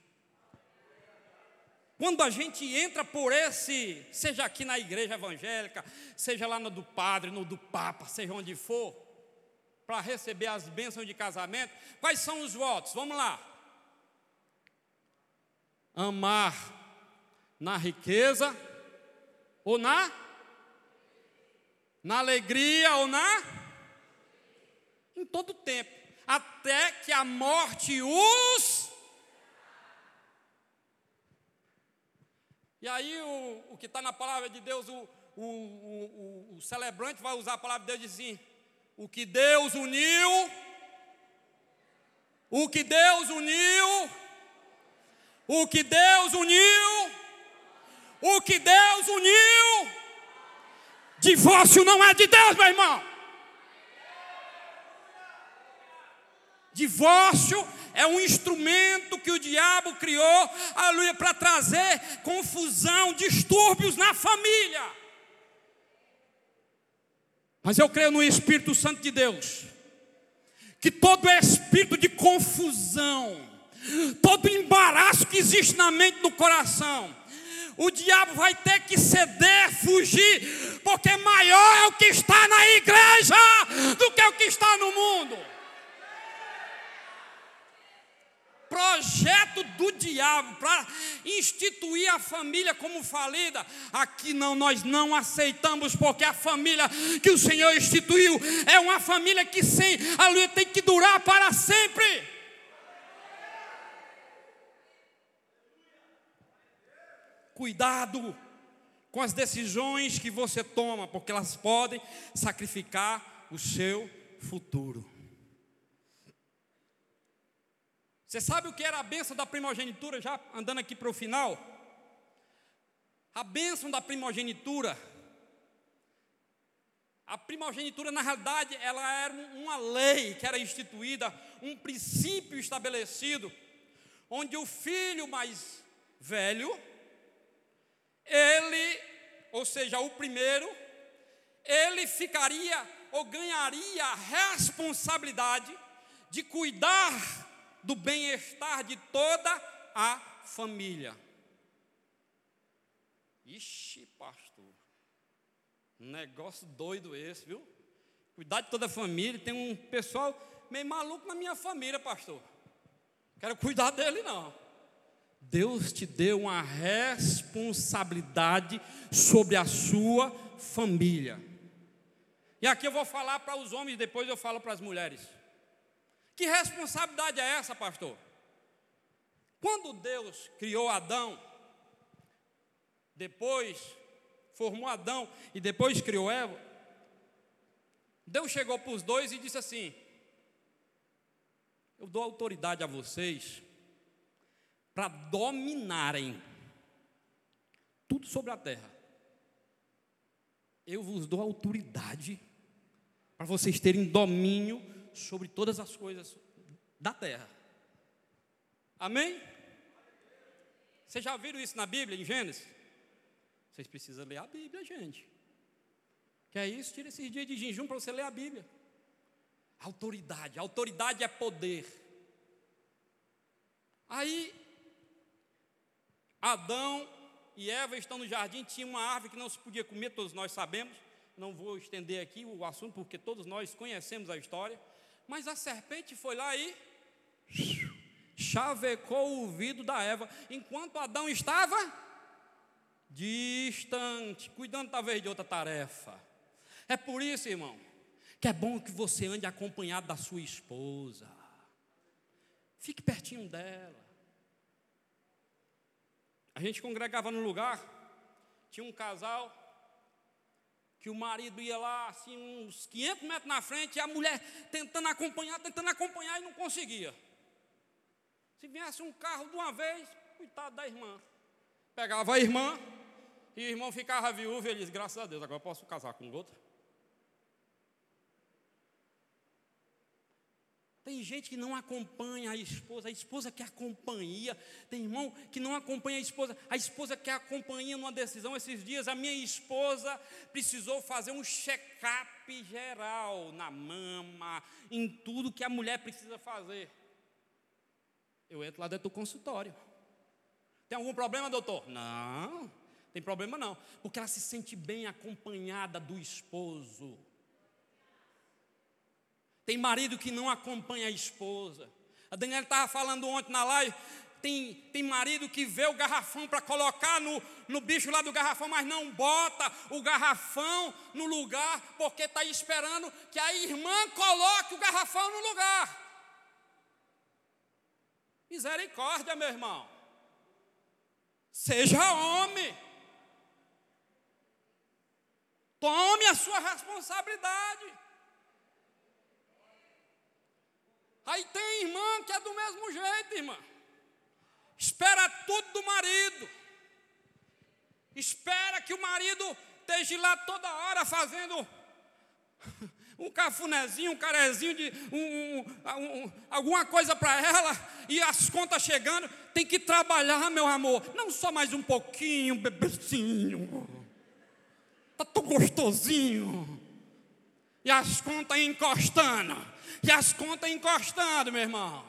[SPEAKER 1] Quando a gente entra por esse, seja aqui na igreja evangélica, seja lá no do padre, no do papa, seja onde for, para receber as bênçãos de casamento, quais são os votos? Vamos lá. Amar na riqueza ou na na alegria ou na em todo tempo até que a morte os. E aí, o, o que está na palavra de Deus, o, o, o, o, celebrante vai usar a palavra de Deus e diz assim: o que Deus uniu, o que Deus uniu, o que Deus uniu, o que Deus uniu. Divórcio não é de Deus, meu irmão. Divórcio é um instrumento que o diabo criou, aleluia, para trazer confusão, distúrbios na família. Mas eu creio no Espírito Santo de Deus, que todo espírito de confusão, todo embaraço que existe na mente do coração, o diabo vai ter que ceder, fugir, porque maior é o que está na igreja do que o que está no mundo. Projeto do diabo para instituir a família como falida. Aqui não, nós não aceitamos, porque a família que o Senhor instituiu é uma família que sem a lua tem que durar para sempre. Cuidado com as decisões que você toma, porque elas podem sacrificar o seu futuro. Você sabe o que era a bênção da primogenitura, já andando aqui para o final? A bênção da primogenitura. A primogenitura, na realidade, ela era uma lei que era instituída, um princípio estabelecido, onde o filho mais velho, ele, ou seja, o primeiro, ele ficaria ou ganharia a responsabilidade de cuidar do bem-estar de toda a família. Ixi, pastor, negócio doido esse, viu? Cuidar de toda a família, tem um pessoal meio maluco na minha família, pastor. Quero cuidar dele, não. Deus te deu uma responsabilidade sobre a sua família. E aqui eu vou falar para os homens, depois eu falo para as mulheres. Que responsabilidade é essa, pastor? Quando Deus criou Adão, depois formou Adão e depois criou Eva, Deus chegou para os dois e disse assim: Eu dou autoridade a vocês para dominarem tudo sobre a terra. Eu vos dou autoridade para vocês terem domínio sobre todas as coisas da terra. Amém? Vocês já viram isso na Bíblia, em Gênesis? Vocês precisam ler a Bíblia, gente. Que é isso? Tira esses dias de jejum para você ler a Bíblia. Autoridade, autoridade é poder. Aí, Adão e Eva estão no jardim, tinha uma árvore que não se podia comer, todos nós sabemos. Não vou estender aqui o assunto, porque todos nós conhecemos a história. Mas a serpente foi lá e chavecou o ouvido da Eva, enquanto Adão estava distante, cuidando talvez de outra tarefa. É por isso, irmão, que é bom que você ande acompanhado da sua esposa. Fique pertinho dela. A gente congregava num lugar, tinha um casal que o marido ia lá, assim, uns 500 metros na frente, e a mulher tentando acompanhar, tentando acompanhar e não conseguia. Se viesse um carro de uma vez, coitado da irmã. Pegava a irmã, e o irmão ficava viúvo, e ele disse, graças a Deus, agora posso casar com outra. Tem gente que não acompanha a esposa, a esposa quer companhia. Tem irmão que não acompanha a esposa, a esposa quer a companhia numa decisão. Esses dias a minha esposa precisou fazer um check-up geral na mama, em tudo que a mulher precisa fazer. Eu entro lá dentro do consultório. Tem algum problema, doutor? Não, tem problema não, porque ela se sente bem acompanhada do esposo. Tem marido que não acompanha a esposa. A Daniela estava falando ontem na live. Tem, tem marido que vê o garrafão para colocar no, no bicho lá do garrafão, mas não bota o garrafão no lugar, porque está esperando que a irmã coloque o garrafão no lugar. Misericórdia, meu irmão. Seja homem. Tome a sua responsabilidade. Aí tem irmã que é do mesmo jeito, irmã. Espera tudo do marido. Espera que o marido esteja lá toda hora fazendo *laughs* um cafunézinho, um carezinho de um, um, um, alguma coisa para ela e as contas chegando, tem que trabalhar, meu amor. Não só mais um pouquinho, bebezinho. Tá tão gostosinho. E as contas encostando e as contas encostando, meu irmão.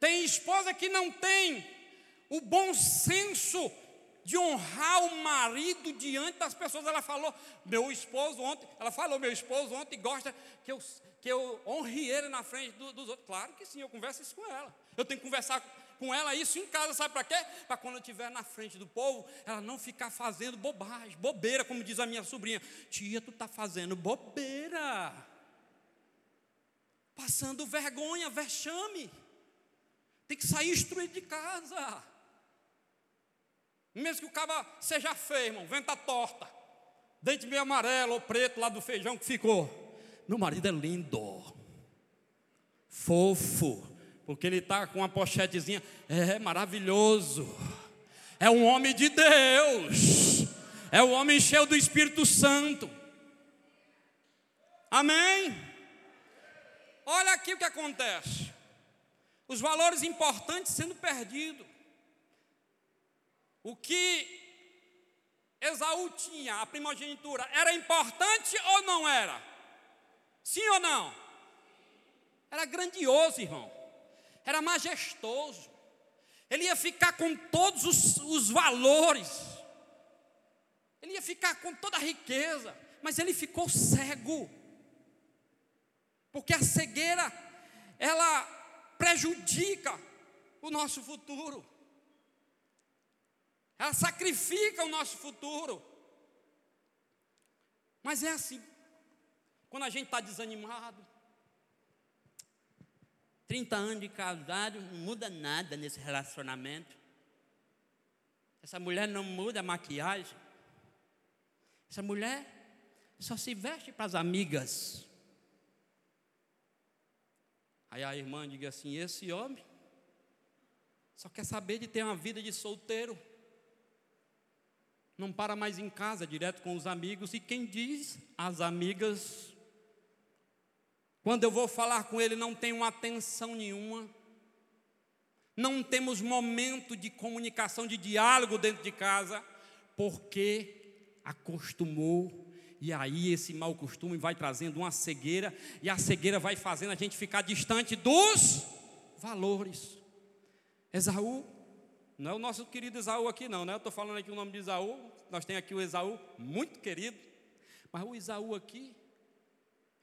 [SPEAKER 1] Tem esposa que não tem o bom senso de honrar o marido diante das pessoas. Ela falou, meu esposo ontem, ela falou, meu esposo ontem gosta que eu, que eu honre ele na frente do, dos outros. Claro que sim, eu converso isso com ela. Eu tenho que conversar com ela isso em casa, sabe para quê? Para quando eu estiver na frente do povo, ela não ficar fazendo bobagem, bobeira, como diz a minha sobrinha. Tia, tu está fazendo bobeira passando vergonha, vexame. Tem que sair instruído de casa. Mesmo que o caba seja feio, irmão, venta torta, dente meio amarelo ou preto lá do feijão que ficou. Meu marido é lindo, fofo, porque ele está com uma pochetezinha, é maravilhoso. É um homem de Deus, é um homem cheio do Espírito Santo. Amém? Olha aqui o que acontece. Os valores importantes sendo perdidos. O que Esaú tinha, a primogenitura, era importante ou não era? Sim ou não? Era grandioso, irmão. Era majestoso. Ele ia ficar com todos os, os valores. Ele ia ficar com toda a riqueza. Mas ele ficou cego. Porque a cegueira, ela prejudica o nosso futuro. Ela sacrifica o nosso futuro. Mas é assim. Quando a gente está desanimado, 30 anos de casado, não muda nada nesse relacionamento. Essa mulher não muda a maquiagem. Essa mulher só se veste para as amigas. Aí a irmã diga assim: esse homem só quer saber de ter uma vida de solteiro não para mais em casa, direto com os amigos, e quem diz? As amigas. Quando eu vou falar com ele, não tenho atenção nenhuma, não temos momento de comunicação, de diálogo dentro de casa, porque acostumou, e aí esse mau costume vai trazendo uma cegueira, e a cegueira vai fazendo a gente ficar distante dos valores. Esaú não é o nosso querido Esaú aqui, não, né? Eu estou falando aqui o nome de Esaú. Nós temos aqui o Esaú, muito querido. Mas o Esaú aqui,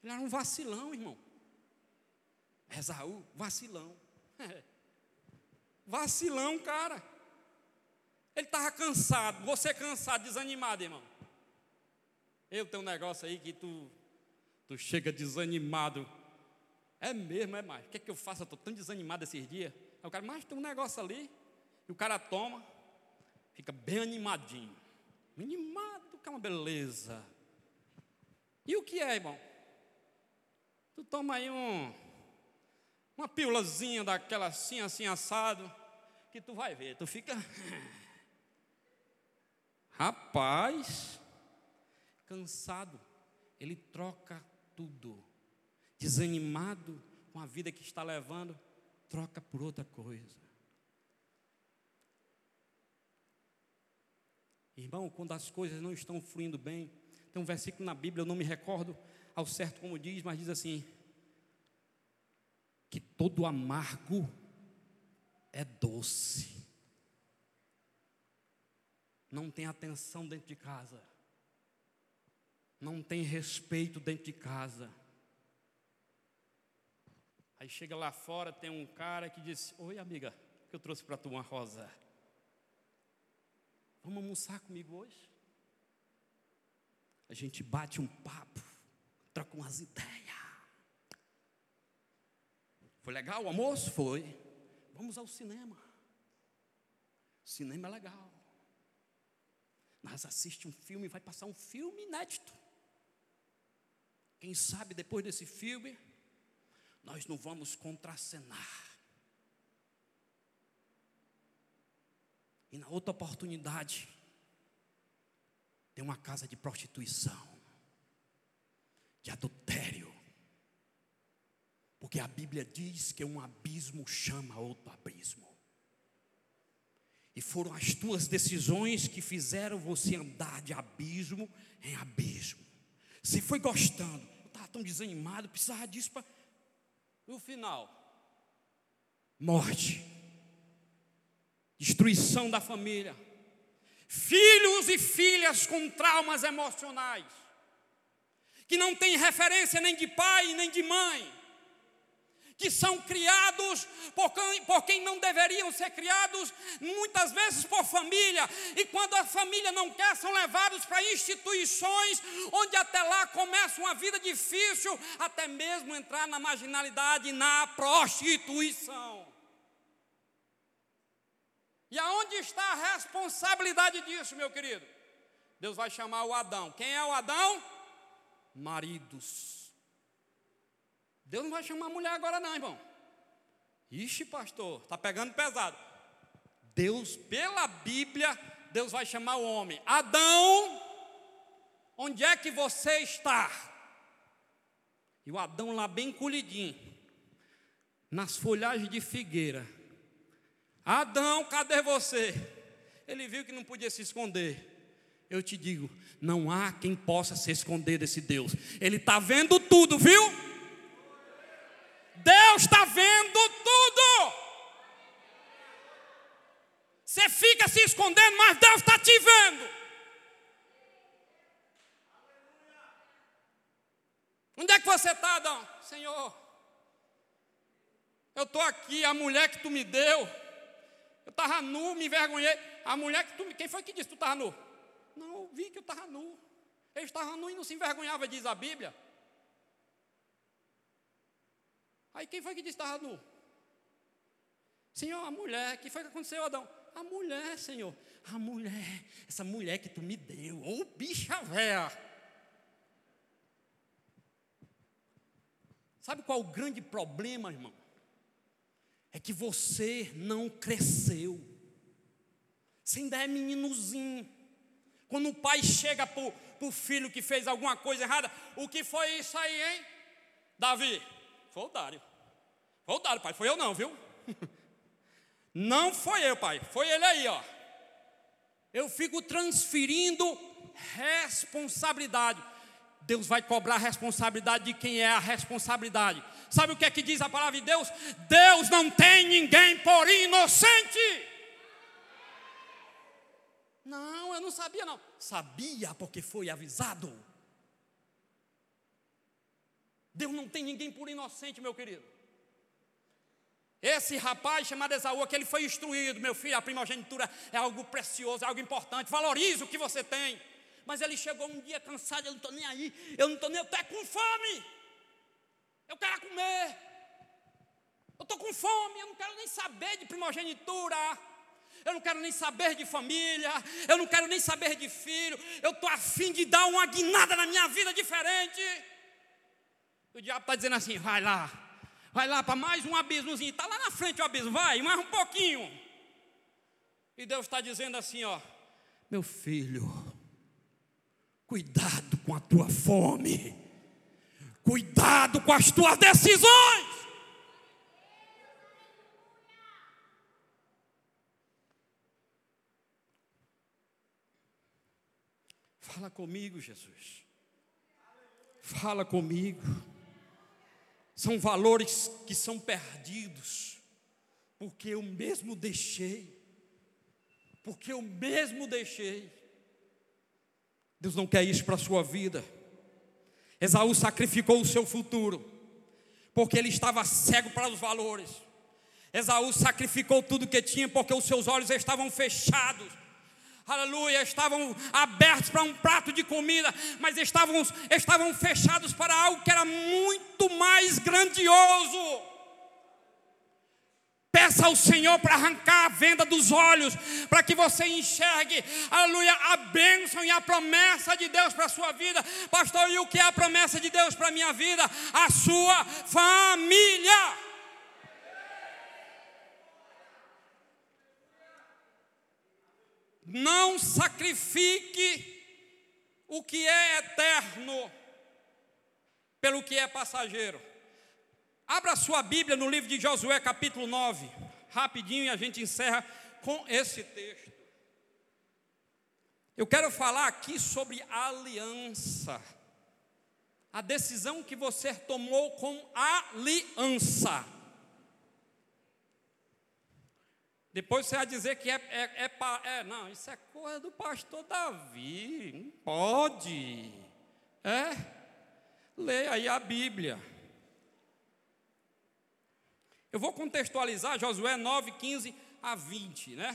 [SPEAKER 1] ele era um vacilão, irmão. Esaú, vacilão. *laughs* Vacilão, cara. Ele estava cansado. Você cansado, desanimado, irmão. Eu tenho um negócio aí que tu, tu chega desanimado. É mesmo, é mais. O que é que eu faço? Eu estou tão desanimado esses dias. Aí o cara, mas tem um negócio ali. E o cara toma, fica bem animadinho. Animado, que é uma beleza. E o que é, irmão? Tu toma aí um, uma pílulazinha daquela assim, assim, assado, que tu vai ver, tu fica. *laughs* Rapaz, cansado, ele troca tudo. Desanimado com a vida que está levando, troca por outra coisa. Irmão, quando as coisas não estão fluindo bem, tem um versículo na Bíblia, eu não me recordo ao certo como diz, mas diz assim: que todo amargo é doce. Não tem atenção dentro de casa. Não tem respeito dentro de casa. Aí chega lá fora, tem um cara que diz: Oi, amiga, que eu trouxe para tu uma rosa. Vamos almoçar comigo hoje? A gente bate um papo, troca umas ideias. Foi legal o almoço? Foi. Vamos ao cinema. Cinema é legal. Nós assiste um filme, vai passar um filme inédito. Quem sabe depois desse filme, nós não vamos contracenar. E na outra oportunidade, tem uma casa de prostituição, de adultério. Porque a Bíblia diz que um abismo chama outro abismo. E foram as tuas decisões que fizeram você andar de abismo em abismo. Você foi gostando, eu estava tão desanimado, precisava disso para. No final, morte. Destruição da família, filhos e filhas com traumas emocionais, que não têm referência nem de pai nem de mãe, que são criados por quem, por quem não deveriam ser criados, muitas vezes por família, e quando a família não quer, são levados para instituições, onde até lá começa uma vida difícil, até mesmo entrar na marginalidade, na prostituição. E aonde está a responsabilidade disso, meu querido? Deus vai chamar o Adão. Quem é o Adão? Maridos. Deus não vai chamar mulher agora, não, irmão. Ixi, pastor, está pegando pesado. Deus, pela Bíblia, Deus vai chamar o homem. Adão, onde é que você está? E o Adão lá bem colhidinho, nas folhagens de figueira. Adão, cadê você? Ele viu que não podia se esconder. Eu te digo, não há quem possa se esconder desse Deus. Ele está vendo tudo, viu? Deus está vendo tudo. Você fica se escondendo, mas Deus está te vendo. Onde é que você está, Adão? Senhor, eu estou aqui, a mulher que tu me deu, eu estava nu, me envergonhei. A mulher que tu me. Quem foi que disse que tu estava nu? Não, eu vi que eu estava nu. Ele estava nu e não se envergonhava, diz a Bíblia. Aí quem foi que disse que estava nu? Senhor, a mulher, que foi que aconteceu, Adão? A mulher, Senhor. A mulher, essa mulher que tu me deu, ô bicha véia. Sabe qual o grande problema, irmão? É que você não cresceu. Você ainda é meninozinho. Quando o pai chega para o filho que fez alguma coisa errada, o que foi isso aí, hein? Davi, foi o Dário. Foi o Dário, pai, foi eu não, viu? *laughs* Não foi eu, pai, foi ele aí, ó. Eu fico transferindo responsabilidade. Deus vai cobrar a responsabilidade de quem é a responsabilidade. Sabe o que é que diz a palavra de Deus? Deus não tem ninguém por inocente. Não, eu não sabia não. Sabia porque foi avisado. Deus não tem ninguém por inocente, meu querido. Esse rapaz chamado Esaú, que ele foi instruído, meu filho, a primogenitura é algo precioso, é algo importante. Valorize o que você tem. Mas ele chegou um dia cansado, eu não estou nem aí, eu não estou nem, eu estou com fome. Eu quero comer. Eu estou com fome, eu não quero nem saber de primogenitura. Eu não quero nem saber de família, eu não quero nem saber de filho, eu estou afim de dar uma guinada na minha vida diferente. O diabo está dizendo assim: vai lá, vai lá para mais um abismozinho, está lá na frente o abismo, vai, mais um pouquinho. E Deus está dizendo assim: ó, meu filho, cuidado com a tua fome. Cuidado com as tuas decisões. Fala comigo, Jesus. Fala comigo. São valores que são perdidos, porque eu mesmo deixei. Porque eu mesmo deixei. Deus não quer isso para a sua vida. Esaú sacrificou o seu futuro, porque ele estava cego para os valores. Esaú sacrificou tudo que tinha, porque os seus olhos estavam fechados. Aleluia, estavam abertos para um prato de comida, mas estavam, estavam fechados para algo que era muito mais grandioso. Peça ao Senhor para arrancar a venda dos olhos, para que você enxergue, aleluia, a bênção e a promessa de Deus para a sua vida. Pastor, e o que é a promessa de Deus para a minha vida? A sua família. Não sacrifique o que é eterno pelo que é passageiro. Abra sua Bíblia no livro de Josué, capítulo 9, rapidinho e a gente encerra com esse texto. Eu quero falar aqui sobre aliança. A decisão que você tomou com aliança. Depois você vai dizer que é, é, é, é, Não, isso é coisa do pastor Davi. Não pode. É? Leia aí a Bíblia. Eu vou contextualizar Josué 9, 15 a 20, né?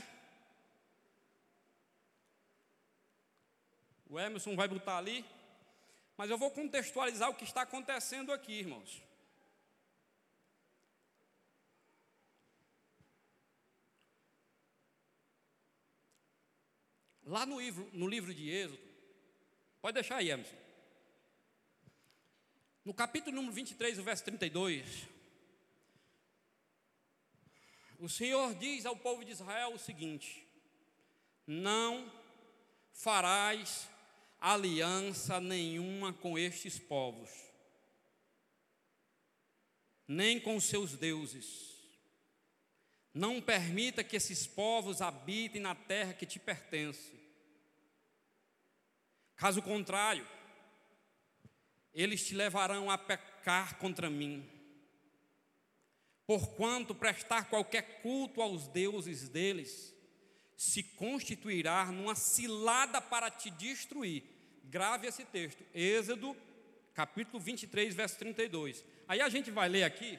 [SPEAKER 1] O Emerson vai botar ali, mas eu vou contextualizar o que está acontecendo aqui, irmãos. Lá no livro, no livro de Êxodo, pode deixar aí, Emerson. No capítulo número 23, o verso 32, o Senhor diz ao povo de Israel o seguinte: Não farás aliança nenhuma com estes povos, nem com seus deuses. Não permita que esses povos habitem na terra que te pertence. Caso contrário, eles te levarão a pecar contra mim. Porquanto prestar qualquer culto aos deuses deles se constituirá numa cilada para te destruir. Grave esse texto, Êxodo, capítulo 23, verso 32. Aí a gente vai ler aqui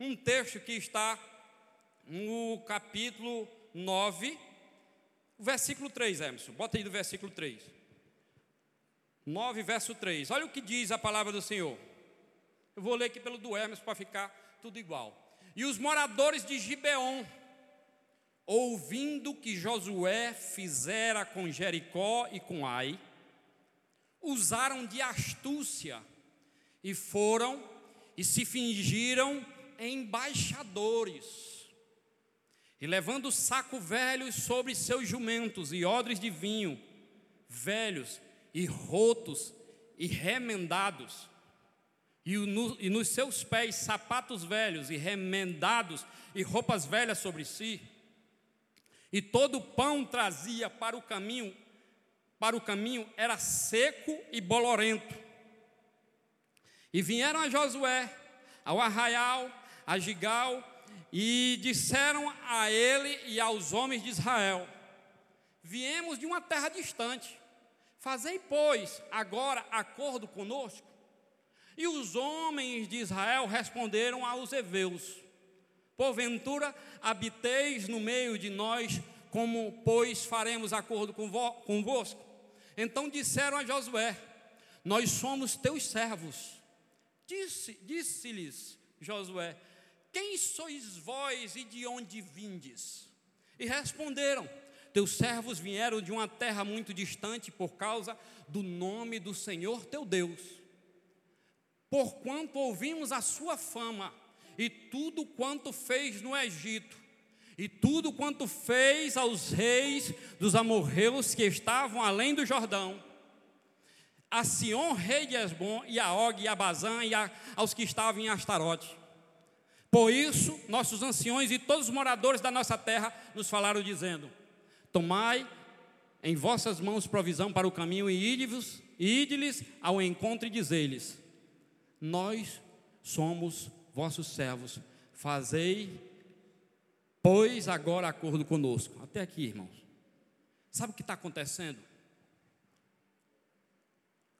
[SPEAKER 1] um texto que está no capítulo 9, versículo 3, Emerson. Bota aí do versículo 3. 9, verso 3. Olha o que diz a palavra do Senhor. Eu vou ler aqui pelo do Emerson para ficar tudo igual. E os moradores de Gibeon, ouvindo que Josué fizera com Jericó e com Ai, usaram de astúcia e foram e se fingiram embaixadores. E levando saco velhos sobre seus jumentos e odres de vinho, velhos e rotos e remendados, e, no, e nos seus pés sapatos velhos e remendados e roupas velhas sobre si, e todo o pão trazia para o caminho, para o caminho era seco e bolorento. E vieram a Josué, ao arraial, a Gigal, e disseram a ele e aos homens de Israel: Viemos de uma terra distante, fazei, pois, agora acordo conosco. E os homens de Israel responderam aos heveus: Porventura habiteis no meio de nós, como, pois, faremos acordo convosco? Então disseram a Josué: Nós somos teus servos. Disse-lhes disse Josué: Quem sois vós e de onde vindes? E responderam: Teus servos vieram de uma terra muito distante por causa do nome do Senhor teu Deus. Porquanto ouvimos a sua fama e tudo quanto fez no Egito, e tudo quanto fez aos reis dos amorreus que estavam além do Jordão, a Sion, rei de Esbom, e a Og, e a Bazã, e a, aos que estavam em Astarote. Por isso, nossos anciões e todos os moradores da nossa terra nos falaram, dizendo: Tomai em vossas mãos provisão para o caminho e ide-lhes ao encontro e dizei-lhes: Nós somos vossos servos, fazei, pois, agora acordo conosco. Até aqui, irmãos. Sabe o que está acontecendo?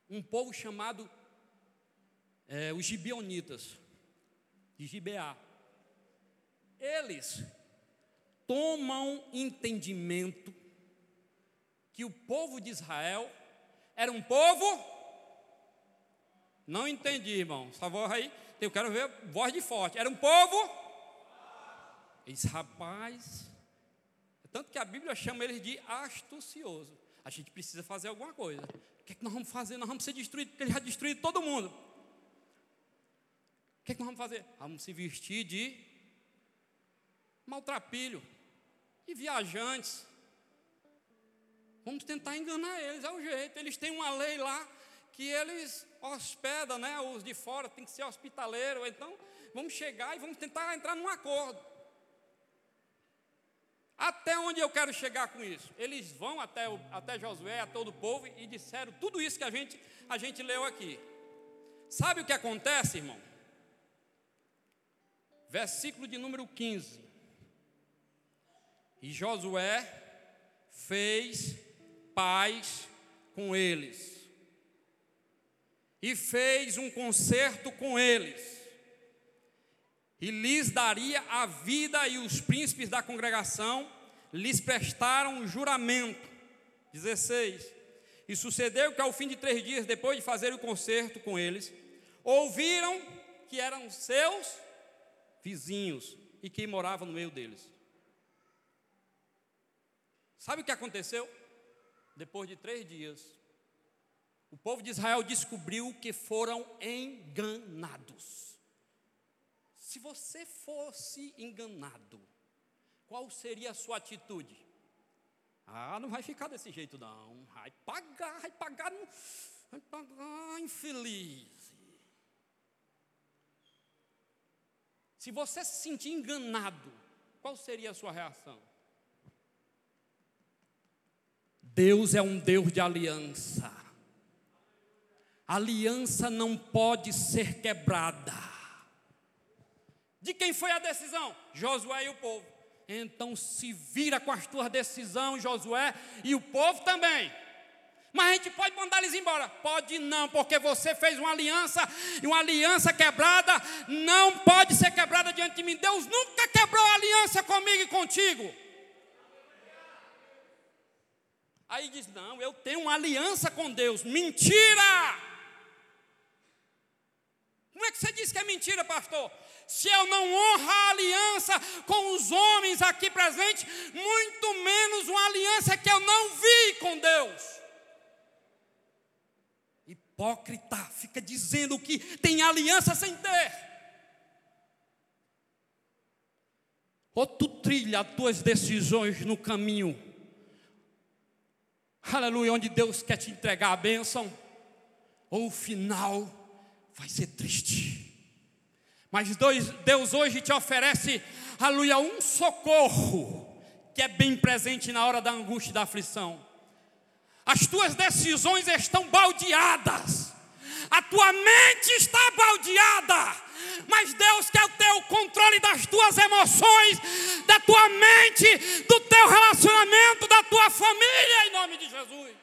[SPEAKER 1] Um povo chamado é, os gibeonitas, de Gibeá. Eles tomam entendimento que o povo de Israel era um povo. Não entendi, irmão. Essa voz aí, eu quero ver voz de forte. Era um povo. Esse rapaz. Tanto que a Bíblia chama eles de astucioso. A gente precisa fazer alguma coisa. O que, é que nós vamos fazer? Nós vamos ser destruídos, porque ele já destruiu todo mundo. O que, é que nós vamos fazer? Vamos se vestir de maltrapilho e viajantes. Vamos tentar enganar eles, é o jeito. Eles têm uma lei lá que eles hospedam, né? Os de fora tem que ser hospitaleiro. Então, vamos chegar e vamos tentar entrar num acordo. Até onde eu quero chegar com isso? Eles vão até, o, até Josué, a todo o povo, e disseram tudo isso que a gente, a gente leu aqui. Sabe o que acontece, irmão? Versículo de número 15. E Josué fez paz com eles. E fez um concerto com eles. E lhes daria a vida, e os príncipes da congregação lhes prestaram um juramento. 16. E sucedeu que ao fim de três dias, depois de fazer o concerto com eles, ouviram que eram seus vizinhos e que moravam no meio deles. Sabe o que aconteceu? Depois de três dias, o povo de Israel descobriu que foram enganados. Se você fosse enganado, qual seria a sua atitude? Ah, não vai ficar desse jeito, não. Vai pagar, vai pagar, vai pagar, infeliz. Se você se sentir enganado, qual seria a sua reação? Deus é um Deus de aliança. Aliança não pode ser quebrada. De quem foi a decisão? Josué e o povo. Então se vira com as tuas decisões, Josué, e o povo também. Mas a gente pode mandar eles embora? Pode não, porque você fez uma aliança, e uma aliança quebrada não pode ser quebrada diante de mim. Deus nunca quebrou a aliança comigo e contigo. Aí diz: Não, eu tenho uma aliança com Deus. Mentira! Como é que você diz que é mentira, pastor? Se eu não honro a aliança com os homens aqui presentes, muito menos uma aliança que eu não vi com Deus. Hipócrita, fica dizendo que tem aliança sem ter. Ou tu trilha as tuas decisões no caminho, aleluia, onde Deus quer te entregar a bênção, ou o final vai ser triste. Mas Deus hoje te oferece, aleluia, um socorro que é bem presente na hora da angústia e da aflição. As tuas decisões estão baldeadas, a tua mente está baldeada, mas Deus quer ter o controle das tuas emoções, da tua mente, do teu relacionamento, da tua família, em nome de Jesus.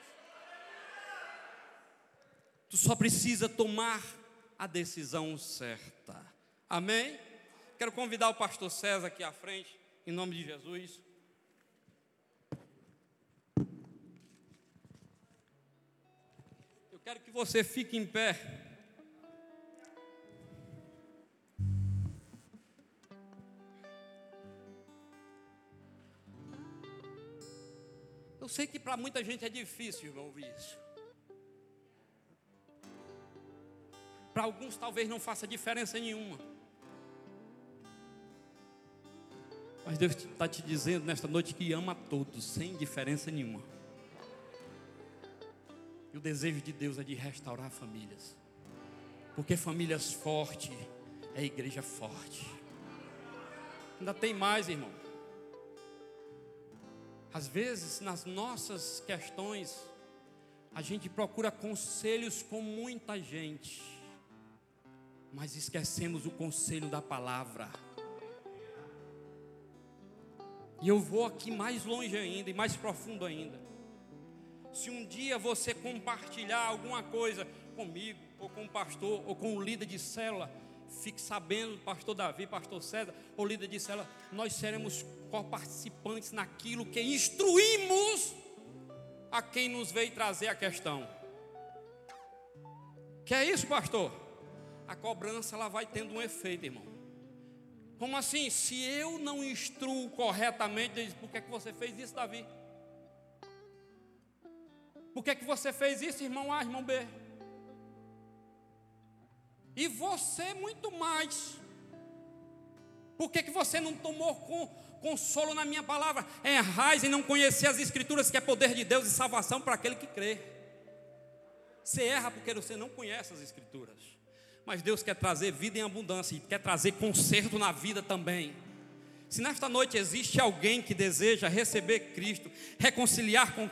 [SPEAKER 1] Tu só precisa tomar a decisão certa. Amém? Quero convidar o pastor César aqui à frente, em nome de Jesus. Quero que você fique em pé. Eu sei que para muita gente é difícil ouvir isso. Para alguns talvez não faça diferença nenhuma. Mas Deus está te dizendo nesta noite que ama a todos, sem diferença nenhuma. E o desejo de Deus é de restaurar famílias. Porque famílias fortes é igreja forte. Ainda tem mais, irmão. Às vezes, nas nossas questões, a gente procura conselhos com muita gente, mas esquecemos o conselho da palavra. E eu vou aqui mais longe ainda e mais profundo ainda. Se um dia você compartilhar alguma coisa comigo, ou com o pastor, ou com o líder de célula, fique sabendo, pastor Davi, pastor César, ou líder de célula, nós seremos co-participantes naquilo que instruímos a quem nos veio trazer a questão. Que é isso, pastor? A cobrança ela vai tendo um efeito, irmão. Como assim? Se eu não instruo corretamente, por que, é que você fez isso, Davi? Por que, é que você fez isso, irmão A, irmão B? E você muito mais. Por que, que você não tomou com, consolo na minha palavra? É raiz em não conhecer as escrituras, que é poder de Deus e salvação para aquele que crê. Você erra porque você não conhece as escrituras. Mas Deus quer trazer vida em abundância e quer trazer conserto na vida também. Se nesta noite existe alguém que deseja receber Cristo, reconciliar com